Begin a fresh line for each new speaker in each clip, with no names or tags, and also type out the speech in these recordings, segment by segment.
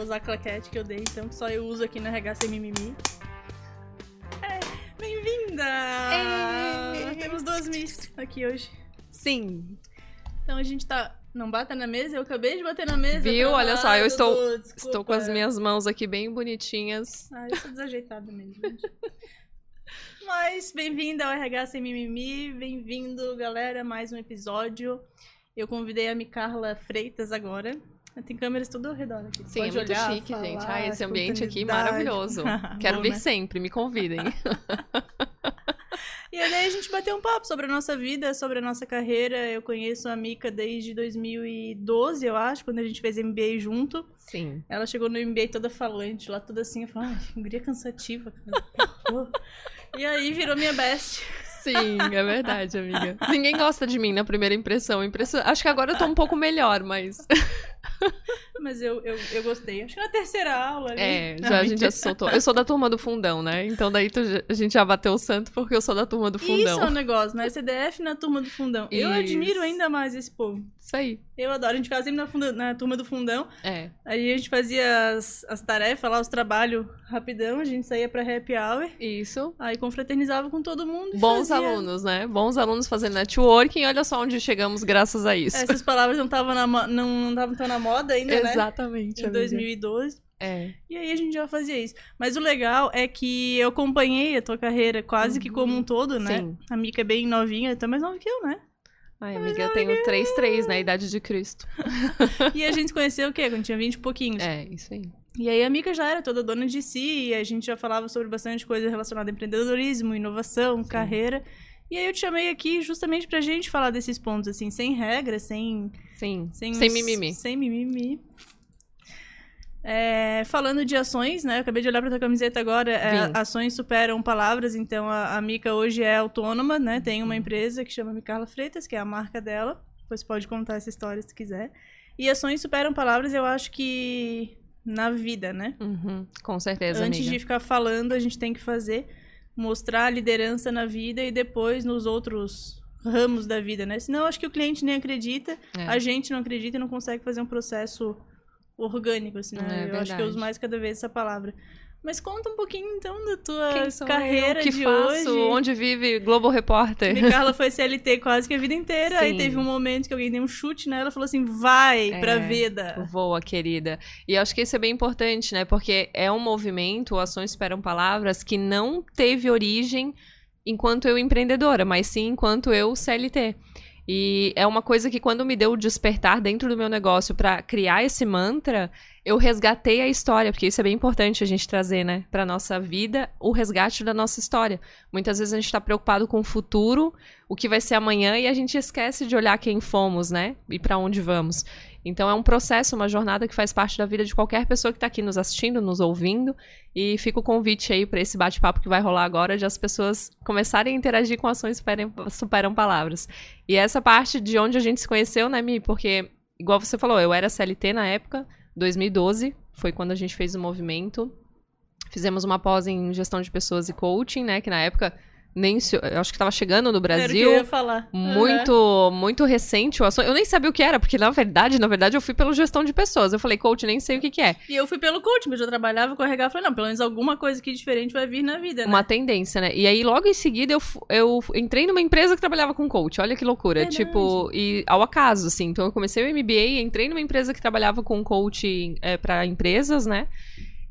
vou usar a claquete que eu dei, então, que só eu uso aqui na sem mimimi. É, bem-vinda!
É.
Temos duas Miss aqui hoje.
Sim.
Então a gente tá. Não bata na mesa? Eu acabei de bater na mesa.
Viu?
tá
Olha só, eu estou-
desculpa.
Estou com as minhas mãos aqui bem bonitinhas.
Ah, eu sou desajeitada mesmo, gente. Mas bem-vinda ao RH Sem Mimimi, bem-vindo, galera, mais um episódio. Eu convidei a Micarla Freitas agora. Tem câmeras tudo ao redor aqui.
Sim,
Pode
é muito
olhar,
chique,
falar,
gente. Ah, esse ambiente aqui maravilhoso. Quero
Bom,
vir
né?
sempre, me convidem.
E aí a gente bateu um papo sobre a nossa vida, sobre a nossa carreira. Eu conheço a Mica desde 2012, eu acho, quando a gente fez MBA junto.
Sim.
Ela chegou no MBA toda falante, lá toda assim, eu falei, ai, guria cansativa, e aí virou minha best.
Sim, é verdade, amiga. Ninguém gosta de mim na primeira impressão. Impressão... Acho que agora eu tô um pouco melhor, mas.
Mas eu, eu, eu gostei. Acho que na terceira aula ali.
É,
Não,
já, a gente já
mentira.
se soltou. Eu sou da turma do fundão, né? Então daí tu já- a gente já bateu o santo porque eu sou da turma do
Isso é um
fundão.
negócio, né? CDF na turma do fundão. Eu
Isso.
admiro ainda mais esse povo.
Isso aí.
Eu adoro. A gente ficava sempre na, funda- na turma do fundão.
É.
Aí a gente fazia as, as tarefas lá, os trabalhos rapidão. A gente saía pra happy hour.
Isso.
Aí confraternizava com todo mundo.
Bons
fazia-
alunos, né? Bons alunos fazendo networking. Olha só onde chegamos graças a isso.
Essas palavras não estavam na, não, não tão na moda ainda, né?
Exatamente.
Em
amiga.
2012.
É.
E aí a gente já fazia isso. Mas o legal é que eu acompanhei a tua carreira quase que como um todo, né?
Sim.
A Mica é bem novinha, tá mais nova que eu, né?
Ai, amiga, eu tenho 3-3 na idade de Cristo.
E a gente conheceu o quê? Quando tinha 20 e pouquinhos.
É, isso aí.
E aí a Mica já era toda dona de si, e a gente já falava sobre bastante coisa relacionada a empreendedorismo, inovação, carreira. E aí eu te chamei aqui justamente pra gente falar desses pontos, assim, sem regra, sem...
Sim.
Sem,
Sem
os-
mimimi.
Sem mimimi. É, falando de ações, né? Eu acabei de olhar pra tua camiseta agora. é, ações superam palavras, então a, a Mica hoje é autônoma, né? Tem uma empresa que chama Micarla Freitas, que é a marca dela. Depois pode contar essa história se quiser. E ações superam palavras, eu acho que na vida, né?
Uhum, com certeza,
Antes
amiga.
de ficar falando, a gente tem que fazer, mostrar a liderança na vida e depois nos outros ramos da vida, né? Senão, acho que o cliente nem acredita,
É.
a gente não acredita e não consegue fazer um processo orgânico, assim, né?
É
eu acho que eu uso
verdade.
mais cada vez essa palavra. Mas conta um pouquinho, então, da tua carreira
eu? que
de
faço?
hoje.
Onde vive Globo Repórter?
Minha Carla foi CLT quase que a vida inteira. Aí
Sim.
teve um momento que alguém deu um chute nela e falou assim: vai pra
É.
vida.
Voa, querida. E acho que isso é bem importante, né? Porque é um movimento, Ações Esperam Palavras, que não teve origem enquanto eu empreendedora, mas sim enquanto eu CLT. E é uma coisa que quando me deu o despertar dentro do meu negócio para criar esse mantra, eu resgatei a história, porque isso é bem importante a gente trazer, né, para nossa vida, o resgate da nossa história. Muitas vezes a gente está preocupado com o futuro, o que vai ser amanhã e a gente esquece de olhar quem fomos, né, e para onde vamos. Então é um processo, uma jornada que faz parte da vida de qualquer pessoa que está aqui nos assistindo, nos ouvindo. E fica o convite aí para esse bate-papo que vai rolar agora, de as pessoas começarem a interagir com ações superam, superam palavras. E essa parte de onde a gente se conheceu, né, Mi? Porque, igual você falou, eu era CLT na época, 2012, foi quando a gente fez o movimento. Fizemos uma pós em gestão de pessoas e coaching, né? Que na época nem eu acho que estava chegando no
Era que
Brasil
eu ia falar.
Muito muito recente o assunto. Eu nem sabia o que era, porque na verdade, na verdade, eu fui pelo gestão de pessoas. Eu falei, coach, nem sei o que, que é.
E eu fui pelo coach, mas eu trabalhava com RH. Falei, não, pelo menos alguma coisa aqui diferente vai vir na vida, né?
Uma tendência, né? E aí, logo em seguida, eu, eu entrei numa empresa que trabalhava com coach. Olha que loucura.
Verdade.
Tipo, e ao acaso, assim. Então, eu comecei o MBA, entrei numa empresa que trabalhava com coach é, para empresas, né?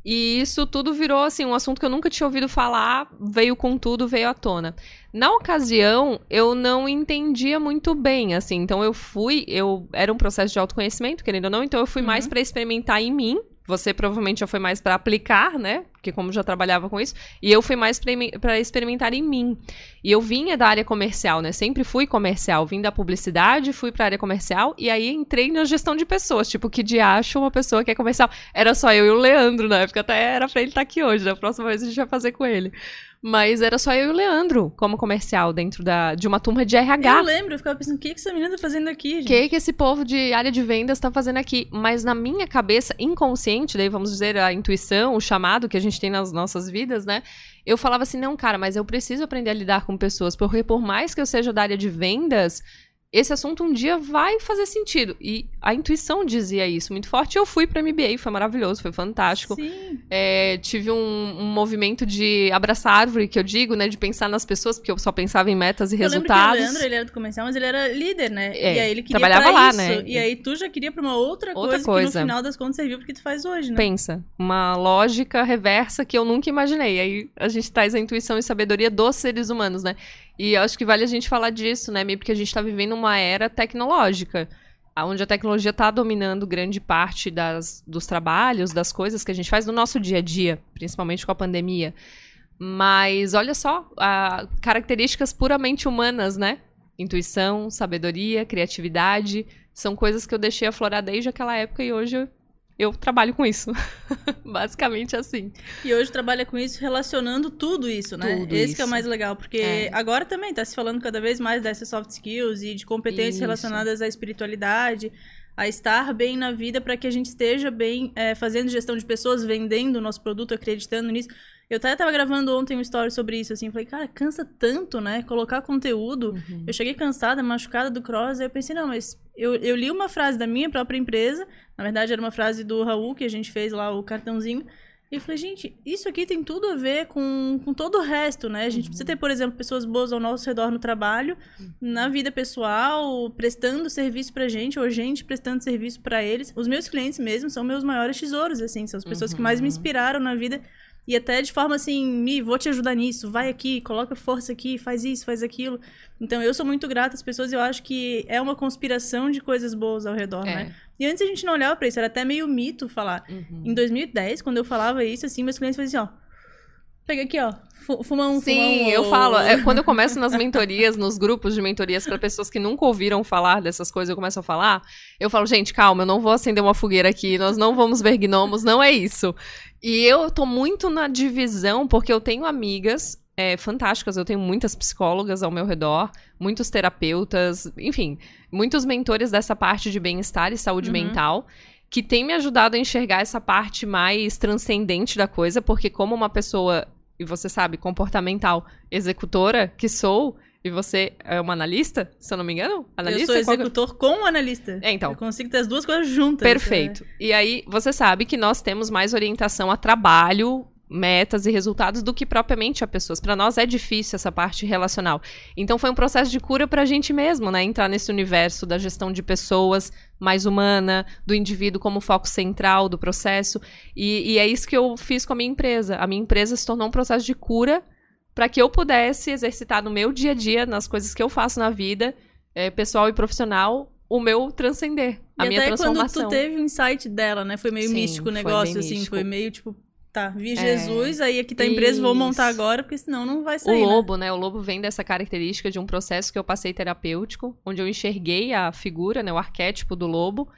E isso tudo virou, assim, um assunto que eu nunca tinha ouvido falar, veio com tudo, veio à tona. Na ocasião, eu não entendia muito bem, assim. Então, eu fui, eu era um processo de autoconhecimento, querendo ou não, então eu fui mais
Uhum.
para experimentar em mim. Você provavelmente já foi mais para aplicar, né? Porque como já trabalhava com isso, e eu fui mais para experimentar em mim. E eu vinha da área comercial, né? Sempre fui comercial, vim da publicidade, fui para área comercial e aí entrei na gestão de pessoas, tipo que de acho uma pessoa que é comercial. Era só eu e o Leandro na época, até era para ele estar aqui hoje, da próxima vez a gente vai fazer com ele. Mas era só eu e o Leandro como comercial dentro da, de uma turma de RH.
Eu lembro, eu ficava pensando, o que, que essa menina tá fazendo aqui,
O que, que esse povo de área de vendas tá fazendo aqui? Mas na minha cabeça, inconsciente, daí vamos dizer a intuição, o chamado que a gente tem nas nossas vidas, né? Eu falava assim, não, cara, mas eu preciso aprender a lidar com pessoas, porque por mais que eu seja da área de vendas, esse assunto um dia vai fazer sentido. E a intuição dizia isso muito forte. Eu fui para MBA, foi maravilhoso, foi fantástico.
Sim.
É, tive um, um, movimento de abraçar árvore, que eu digo, né? De pensar nas pessoas, porque eu só pensava em metas e
eu
resultados.
Lembro que o Leandro, ele era do comercial, mas ele era líder, né?
É,
e aí ele queria
trabalhava lá,
isso.
né?
E aí tu já queria pra uma outra,
Outra
coisa,
coisa.
que no final das contas serviu porque tu faz hoje, né?
Pensa, uma lógica reversa que eu nunca imaginei. Aí a gente traz a intuição e sabedoria dos seres humanos, né? E acho que vale a gente falar disso, né, Mi? Porque a gente tá vivendo uma era tecnológica, onde a tecnologia tá dominando grande parte das, dos trabalhos, das coisas que a gente faz no nosso dia a dia, principalmente com a pandemia. Mas olha só, a, características puramente humanas, né? Intuição, sabedoria, criatividade, são coisas que eu deixei aflorar desde aquela época e hoje eu, trabalho com isso. Basicamente assim.
E hoje trabalha com isso relacionando tudo isso, né?
Tudo
Esse que é o
isso.
mais legal, porque
É.
agora também tá se falando cada vez mais dessas soft skills e de competências
Isso.
relacionadas à espiritualidade, a estar bem na vida para que a gente esteja bem é, fazendo gestão de pessoas, vendendo o nosso produto, acreditando nisso. Eu até tava gravando ontem um story sobre isso, assim, falei, cara, cansa tanto, né? Colocar conteúdo.
Uhum.
Eu cheguei cansada, machucada do cross, aí eu pensei, não, mas eu, eu li uma frase da minha própria empresa, na verdade era uma frase do Raul, que a gente fez lá o cartãozinho, e eu falei, gente, isso aqui tem tudo a ver com, com todo o resto, né? A gente precisa ter, por exemplo, pessoas boas ao nosso redor no trabalho, na vida pessoal, prestando serviço pra gente, ou gente prestando serviço pra eles. Os meus clientes mesmo são meus maiores tesouros, assim, são as pessoas que mais me
Uhum.
inspiraram na vida. E até de forma assim, Mi, vou te ajudar nisso, vai aqui, coloca força aqui, faz isso, faz aquilo. Então eu sou muito grata às pessoas, eu acho que é uma conspiração de coisas boas ao redor,
É.
né? E antes a gente não olhava pra isso, era até meio mito falar.
Uhum.
Em 2010, quando eu falava isso, assim, meus clientes faziam assim, ó. Pega aqui, ó. fu- Fuma um,
Sim, eu falo. é, quando eu começo nas mentorias, nos grupos de mentorias para pessoas que nunca ouviram falar dessas coisas, eu começo a falar. Eu falo, gente, calma, eu não vou acender uma fogueira aqui, nós não vamos ver gnomos, não é isso. E eu tô muito na divisão, porque eu tenho amigas é, fantásticas, eu tenho muitas psicólogas ao meu redor, muitos terapeutas, enfim, muitos mentores dessa parte de bem-estar e saúde
Uhum.
mental. Que tem me ajudado a enxergar essa parte mais transcendente da coisa, porque como uma pessoa e você sabe, comportamental executora que sou, e você é uma analista, se eu não me engano? Analista?
Eu sou
Qual que-
executor com analista.
É, então.
Eu consigo ter as duas coisas juntas.
Perfeito. E aí, você sabe que nós temos mais orientação a trabalho, metas e resultados do que propriamente a pessoas. Para nós é difícil essa parte relacional. Então foi um processo de cura pra gente mesmo, né? Entrar nesse universo da gestão de pessoas mais humana, do indivíduo como foco central do processo. E, e é isso que eu fiz com a minha empresa. A minha empresa se tornou um processo de cura para que eu pudesse exercitar no meu dia a dia, nas coisas que eu faço na vida, eh, pessoal e profissional, o meu transcender, a
e
minha
até quando
transformação.
tu teve o insight dela, né? Foi meio
Sim,
místico o negócio, assim.
místico.
Foi meio tipo, tá, vi
É.
Jesus, aí aqui tá a empresa, vou montar
Isso.
agora, porque senão não vai
O
sair. né?
lobo, né? O lobo vem dessa característica de um processo que eu passei terapêutico, onde eu enxerguei a figura, né, o arquétipo do lobo.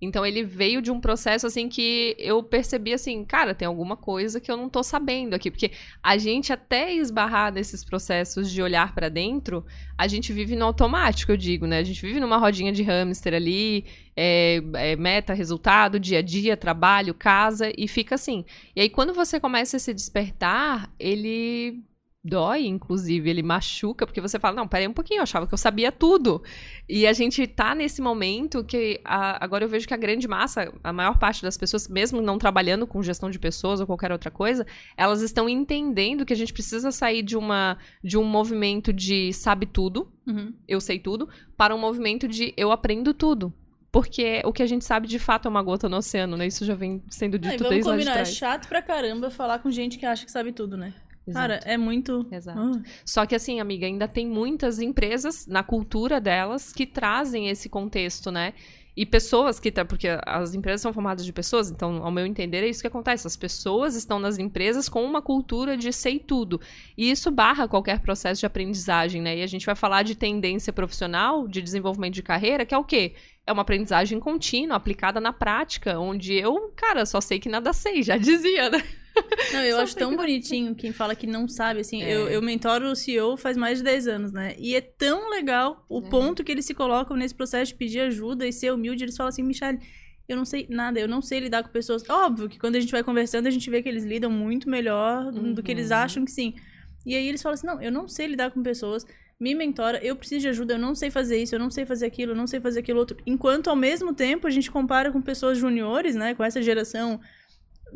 Então ele veio de um processo assim que eu percebi assim, cara, tem alguma coisa que eu não tô sabendo aqui, porque a gente até esbarrar nesses processos de olhar pra dentro, a gente vive no automático, eu digo, né? A gente vive numa rodinha de hamster ali, é, é, meta, resultado, dia a dia, trabalho, casa e fica assim. E aí quando você começa a se despertar, ele dói, inclusive, ele machuca, porque você fala, não, peraí um pouquinho, eu achava que eu sabia tudo. E a gente tá nesse momento que a- agora eu vejo que a grande massa, a maior parte das pessoas, mesmo não trabalhando com gestão de pessoas ou qualquer outra coisa, elas estão entendendo que a gente precisa sair de uma de um movimento de sabe tudo,
Uhum.
eu sei tudo, para um movimento de eu aprendo tudo. Porque o que a gente sabe de fato é uma gota no oceano, né? Isso já vem sendo dito desde lá de
é
trás.
chato pra caramba falar com gente que acha que sabe tudo, né? Cara,
Exato.
é muito.
Exato.
Ah.
Só que assim, amiga, ainda tem muitas empresas na cultura delas que trazem esse contexto, né? E pessoas que. tá- Porque as empresas são formadas de pessoas, então, ao meu entender, é isso que acontece. As pessoas estão nas empresas com uma cultura de sei tudo. E isso barra qualquer processo de aprendizagem, né? E a gente vai falar de tendência profissional, de desenvolvimento de carreira, que é o quê? É uma aprendizagem contínua, aplicada na prática, onde eu, cara, só sei que nada sei, já dizia, né?
Não, eu
Só
acho tão bonitinho quem fala que não sabe, assim.
É.
Eu, eu mentoro o CEO faz mais de 10 anos, né? E é tão legal o
Uhum.
ponto que eles se colocam nesse processo de pedir ajuda e ser humilde. Eles falam assim, Michelle, eu não sei nada, eu não sei lidar com pessoas. Óbvio que quando a gente vai conversando, a gente vê que eles lidam muito melhor do que eles
Uhum.
acham que sim. E aí eles falam assim, não, eu não sei lidar com pessoas. me mentora, eu preciso de ajuda, eu não sei fazer isso, eu não sei fazer aquilo, eu não sei fazer aquilo outro. Enquanto ao mesmo tempo a gente compara com pessoas juniores, né, com essa geração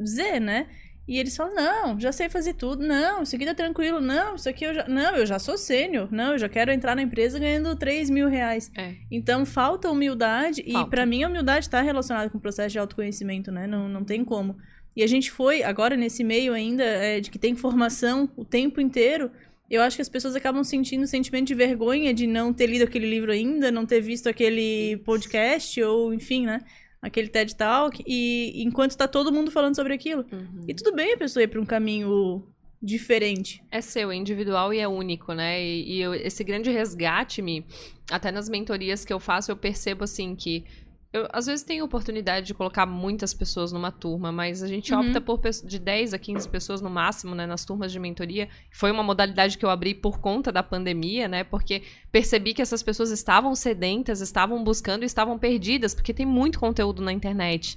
Z, né? E eles falam: "Não, já sei fazer tudo. Não, isso aqui tá tranquilo. Não, isso aqui eu já, não, eu já sou sênior. Não, eu já quero entrar na empresa ganhando 3 mil reais."
É.
Então falta humildade e
Falta.
pra mim a humildade está relacionada com o processo de autoconhecimento, né? Não, não tem como. E a gente foi agora nesse meio ainda é, de que tem formação o tempo inteiro. Eu acho que as pessoas acabam sentindo um sentimento de vergonha de não ter lido aquele livro ainda, não ter visto aquele podcast ou enfim, né? Aquele TED Talk e enquanto tá todo mundo falando sobre aquilo.
Uhum.
E tudo bem a pessoa ir pra um caminho diferente.
É seu, é individual e é único, né? E, e eu- esse grande resgate, me até nas mentorias que eu faço, eu percebo assim que eu às vezes tenho oportunidade de colocar muitas pessoas numa turma, mas a gente
Uhum.
opta por de 10 a 15 pessoas no máximo, né, nas turmas de mentoria. Foi uma modalidade que eu abri por conta da pandemia, né? Porque percebi que essas pessoas estavam sedentas, estavam buscando e estavam perdidas, porque tem muito conteúdo na internet.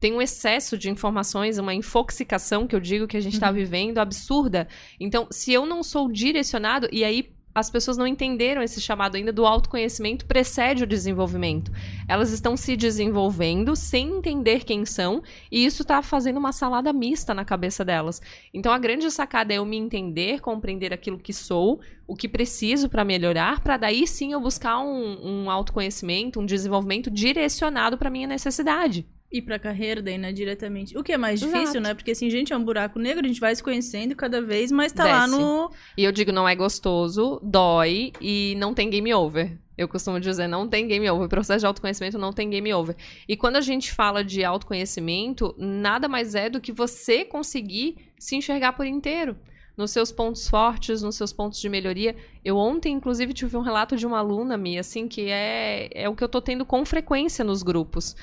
Tem um excesso de informações, uma infoxicação que eu digo que a gente está
Uhum.
vivendo absurda. Então, se eu não sou direcionado, e aí as pessoas não entenderam esse chamado ainda do autoconhecimento precede o desenvolvimento. Elas estão se desenvolvendo sem entender quem são, e isso está fazendo uma salada mista na cabeça delas. Então a grande sacada é eu me entender, compreender aquilo que sou, o que preciso para melhorar, para daí sim eu buscar um, um autoconhecimento, um desenvolvimento direcionado para minha necessidade.
Ir pra carreira daí, né, diretamente. O que é mais difícil,
Exato.
né? Porque assim, gente, é um buraco negro, a gente vai se conhecendo cada vez, mas tá lá
Desce.
no.
E eu digo, não é gostoso, dói e não tem game over. Eu costumo dizer, não tem game over. O processo de autoconhecimento não tem game over. E quando a gente fala de autoconhecimento, nada mais é do que você conseguir se enxergar por inteiro. Nos seus pontos fortes, nos seus pontos de melhoria. Eu ontem, inclusive, tive um relato de uma aluna minha, assim, que é, é o que eu tô tendo com frequência nos grupos.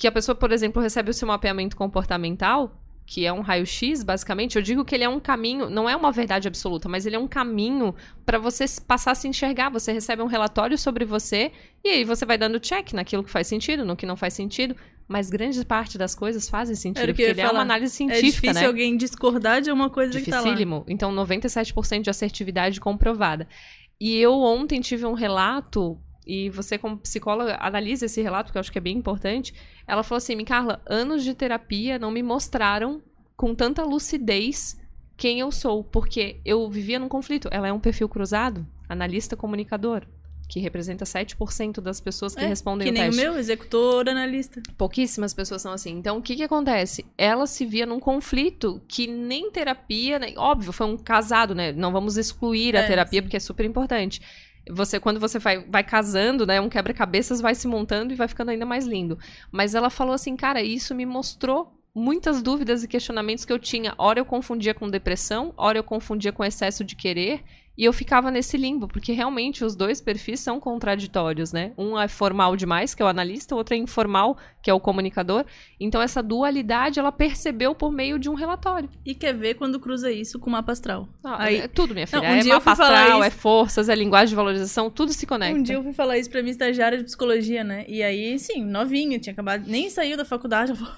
Que a pessoa, por exemplo, recebe o seu mapeamento comportamental, que é um raio-x, basicamente, eu digo que ele é um caminho, não é uma verdade absoluta, mas ele é um caminho para você passar a se enxergar. Você recebe um relatório sobre você e aí você vai dando check naquilo que faz sentido, no que não faz sentido. Mas grande parte das coisas fazem sentido, porque ele é uma
falar.
análise
é
científica,
difícil
né?
alguém discordar de uma coisa que tá lá.
Dificílimo. Então, 97% de assertividade comprovada. E eu ontem tive um relato, e você, como psicóloga, analisa esse relato, porque eu acho que é bem importante. Ela falou assim: Carla, anos de terapia não me mostraram com tanta lucidez quem eu sou, porque eu vivia num conflito. Ela é um perfil cruzado, analista comunicador. Que representa 7% das pessoas que
É,
respondem
Que
o
nem
teste.
o meu, executor, analista.
Pouquíssimas pessoas são assim. Então, o que que acontece? Ela se via num conflito que nem terapia, né? óbvio, foi um casado, né? Não vamos excluir a
É,
terapia
sim.
porque é super importante. Você, quando você vai, vai casando, né? Um quebra-cabeças vai se montando e vai ficando ainda mais lindo. Mas ela falou assim, cara, isso me mostrou muitas dúvidas e questionamentos que eu tinha. Ora eu confundia com depressão, ora eu confundia com excesso de querer. E eu ficava nesse limbo, porque realmente os dois perfis são contraditórios, né? Um é formal demais, que é o analista, o outro é informal, que é o comunicador. Então essa dualidade ela percebeu por meio de um relatório.
E quer ver quando cruza isso com o mapa astral.
Ah,
Aí-
é tudo, minha filha.
Não, um
é
dia eu
mapa astral,
isso-
é forças, é linguagem de valorização, tudo se conecta.
Um dia eu fui falar isso pra minha estagiária de psicologia, né? E aí, sim, novinha, tinha acabado, nem saiu da faculdade. Ela falou: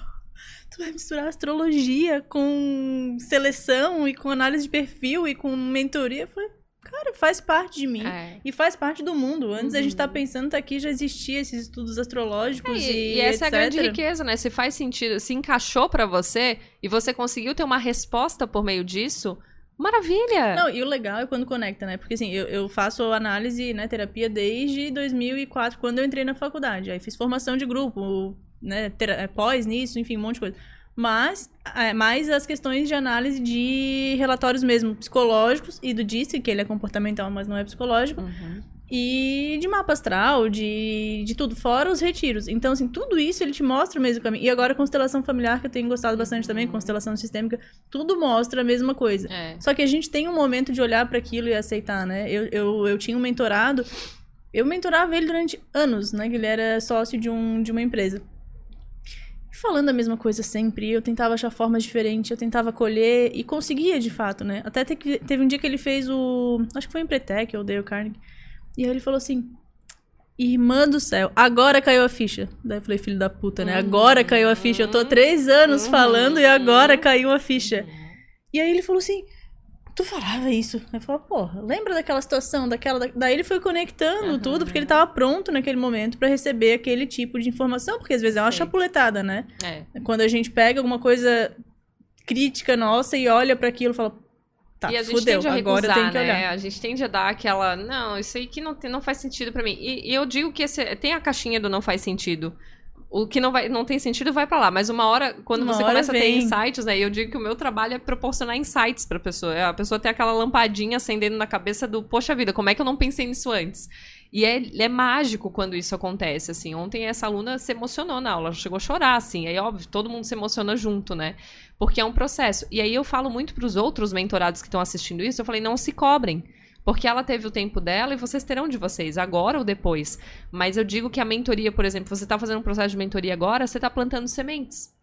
Tu vai misturar astrologia com seleção e com análise de perfil e com mentoria? Eu falei: Cara, faz parte de mim.
É.
E faz parte do mundo. Antes a gente tá
Uhum.
pensando que aqui já existia esses estudos astrológicos
É,
e,
e, essa é a grande
etc.
riqueza, né? Se faz sentido, se encaixou pra você e você conseguiu ter uma resposta por meio disso, maravilha!
Não, e o legal é quando conecta, né? Porque assim, eu, eu faço análise, né, terapia desde 2004, quando eu entrei na faculdade. Aí fiz formação de grupo, né, é, pós nisso, enfim, um monte de coisa. Mas, é, mais as questões de análise de relatórios mesmo psicológicos e do DISC, que ele é comportamental, mas não é psicológico.
Uhum.
E de mapa astral, de, de tudo, fora os retiros. Então, assim, tudo isso ele te mostra o mesmo caminho. E agora, constelação familiar, que eu tenho gostado bastante também, constelação sistêmica, tudo mostra a mesma coisa.
É.
Só que a gente tem um momento de olhar para aquilo e aceitar, né? Eu, eu, eu tinha um mentorado, eu mentorava ele durante anos, né? Que ele era sócio de, um, de uma empresa. Falando a mesma coisa sempre, eu tentava achar formas diferentes, eu tentava colher e conseguia de fato, né? Até te- teve um dia que ele fez o. Acho que foi em Pretec, ou Dale Carnegie. E aí ele falou assim: Irmã do céu, agora caiu a ficha. Daí eu falei, filho da puta, né? Agora caiu a ficha. Eu tô há três anos
Uhum.
falando e agora caiu a ficha. E aí ele falou assim: tu falava isso. Eu falava, porra, lembra daquela situação, daquela. da- Daí ele foi conectando
Aham.
tudo, porque ele tava pronto naquele momento pra receber aquele tipo de informação, porque às vezes é uma
Sim.
chapuletada, né?
É.
Quando a gente pega alguma coisa crítica nossa e olha pra aquilo e fala, tá,
e a gente
fudeu,
tende a
agora
recusar,
tenho que
né?
olhar.
A gente tende a dar aquela, não, isso aí que não, tem- não faz sentido pra mim. E, e eu digo que esse- tem a caixinha do não faz sentido. O que não, vai, não tem sentido vai pra lá, mas uma hora, quando
Uma
você
hora
começa a ter
vem.
insights, né? Eu digo que o meu trabalho é proporcionar insights pra pessoa. A pessoa ter aquela lampadinha acendendo na cabeça do, poxa vida, como é que eu não pensei nisso antes? E é, é mágico quando isso acontece, assim. Ontem essa aluna se emocionou na aula, chegou a chorar, assim. Aí, óbvio, todo mundo se emociona junto, né? Porque é um processo. E aí eu falo muito pros outros mentorados que estão assistindo isso, eu falei, não se cobrem. Porque ela teve o tempo dela e vocês terão de vocês, agora ou depois. Mas eu digo que a mentoria, por exemplo, você está fazendo um processo de mentoria agora, você está plantando sementes.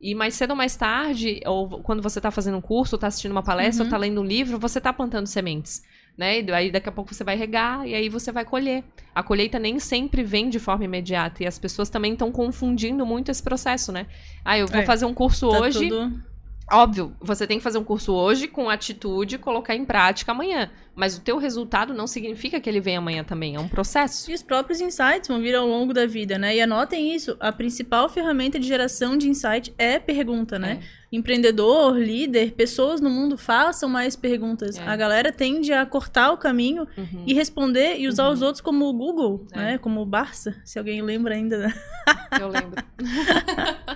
E mais cedo ou mais tarde, ou quando você está fazendo um curso, está assistindo uma palestra,
Uhum.
ou está lendo um livro, você está plantando sementes. Né? E aí daqui a pouco você vai regar e aí você vai colher. A colheita nem sempre vem de forma imediata. E as pessoas também estão confundindo muito esse processo, né? Ah, eu vou
É,
fazer um curso
Tá
hoje.
tudo-
Óbvio, você tem que fazer um curso hoje com atitude e colocar em prática amanhã. Mas o teu resultado não significa que ele vem amanhã também. É um processo.
E os próprios insights vão vir ao longo da vida, né? E anotem isso, a principal ferramenta de geração de insight é pergunta, né? Empreendedor, líder, pessoas no mundo façam mais perguntas.
É.
A galera tende a cortar o caminho
Uhum.
e responder e usar
Uhum.
os outros como o Google,
É.
né? Como o Barça, se alguém lembra ainda. né?
Eu lembro.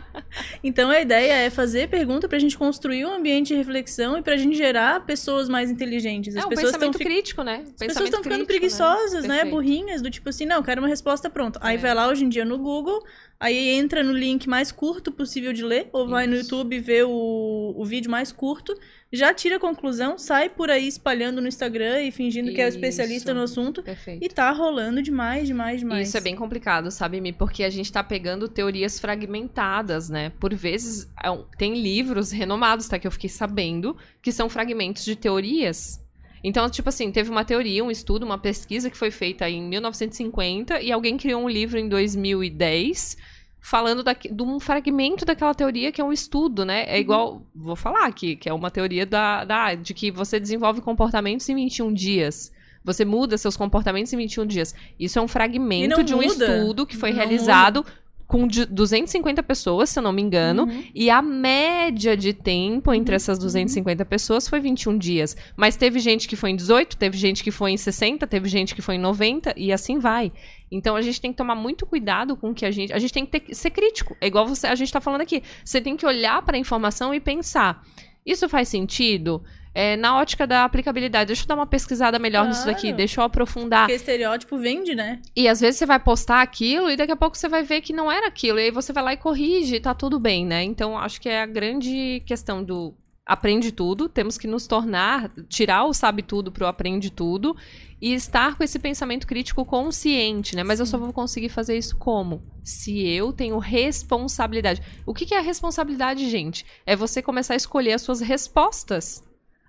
Então a ideia é fazer pergunta pra gente construir um ambiente de reflexão e pra gente gerar pessoas mais inteligentes. As
é um
pessoas estão
pensamento crítico, né?
As pessoas estão ficando
crítico,
preguiçosas, né?
Perfeito.
Burrinhas, do tipo assim, não, quero uma resposta pronta. Aí
É.
vai lá hoje em dia no Google, aí entra no link mais curto possível de ler, ou vai no
Isso.
YouTube ver o, o vídeo mais curto, já tira a conclusão, sai por aí espalhando no Instagram e fingindo que é o especialista
Isso.
no assunto.
Perfeito.
E tá rolando demais, demais, demais.
isso é bem complicado, sabe, Mi? Porque a gente tá pegando teorias fragmentadas, né? Por vezes, é tem livros renomados, tá? Que eu fiquei sabendo, que são fragmentos de teorias. Então, tipo assim, teve uma teoria, um estudo, uma pesquisa que foi feita em 1950 e alguém criou um livro em 2010 falando daqui- de um fragmento daquela teoria que é um estudo, né? É igual, vou falar aqui, que é uma teoria da, da de que você desenvolve comportamentos em 21 dias. Você muda seus comportamentos em 21 dias. Isso é um fragmento de um
muda.
estudo que foi
Não
realizado com de- 250 pessoas, se eu não me engano.
Uhum.
E a média de tempo entre essas 250 pessoas foi 21 dias. Mas teve gente que foi em 18, teve gente que foi em 60, teve gente que foi em 90 e assim vai. Então a gente tem que tomar muito cuidado com o que a gente. A gente tem que ter- ser crítico. É igual você, a gente tá falando aqui. Você tem que olhar para a informação e pensar: isso faz sentido? É, na ótica da aplicabilidade, deixa eu dar uma pesquisada melhor nisso daqui,
Claro.
deixa eu aprofundar.
Porque estereótipo vende, né?
E às vezes você vai postar aquilo e daqui a pouco você vai ver que não era aquilo. E aí você vai lá e corrige e tá tudo bem, né? Então acho que é a grande questão do aprende tudo. Temos que nos tornar, tirar o sabe tudo pro aprende tudo e estar com esse pensamento crítico consciente, né? Mas eu só vou conseguir fazer isso como? Se eu tenho responsabilidade. O que que é a responsabilidade, gente? É você começar a escolher as suas respostas.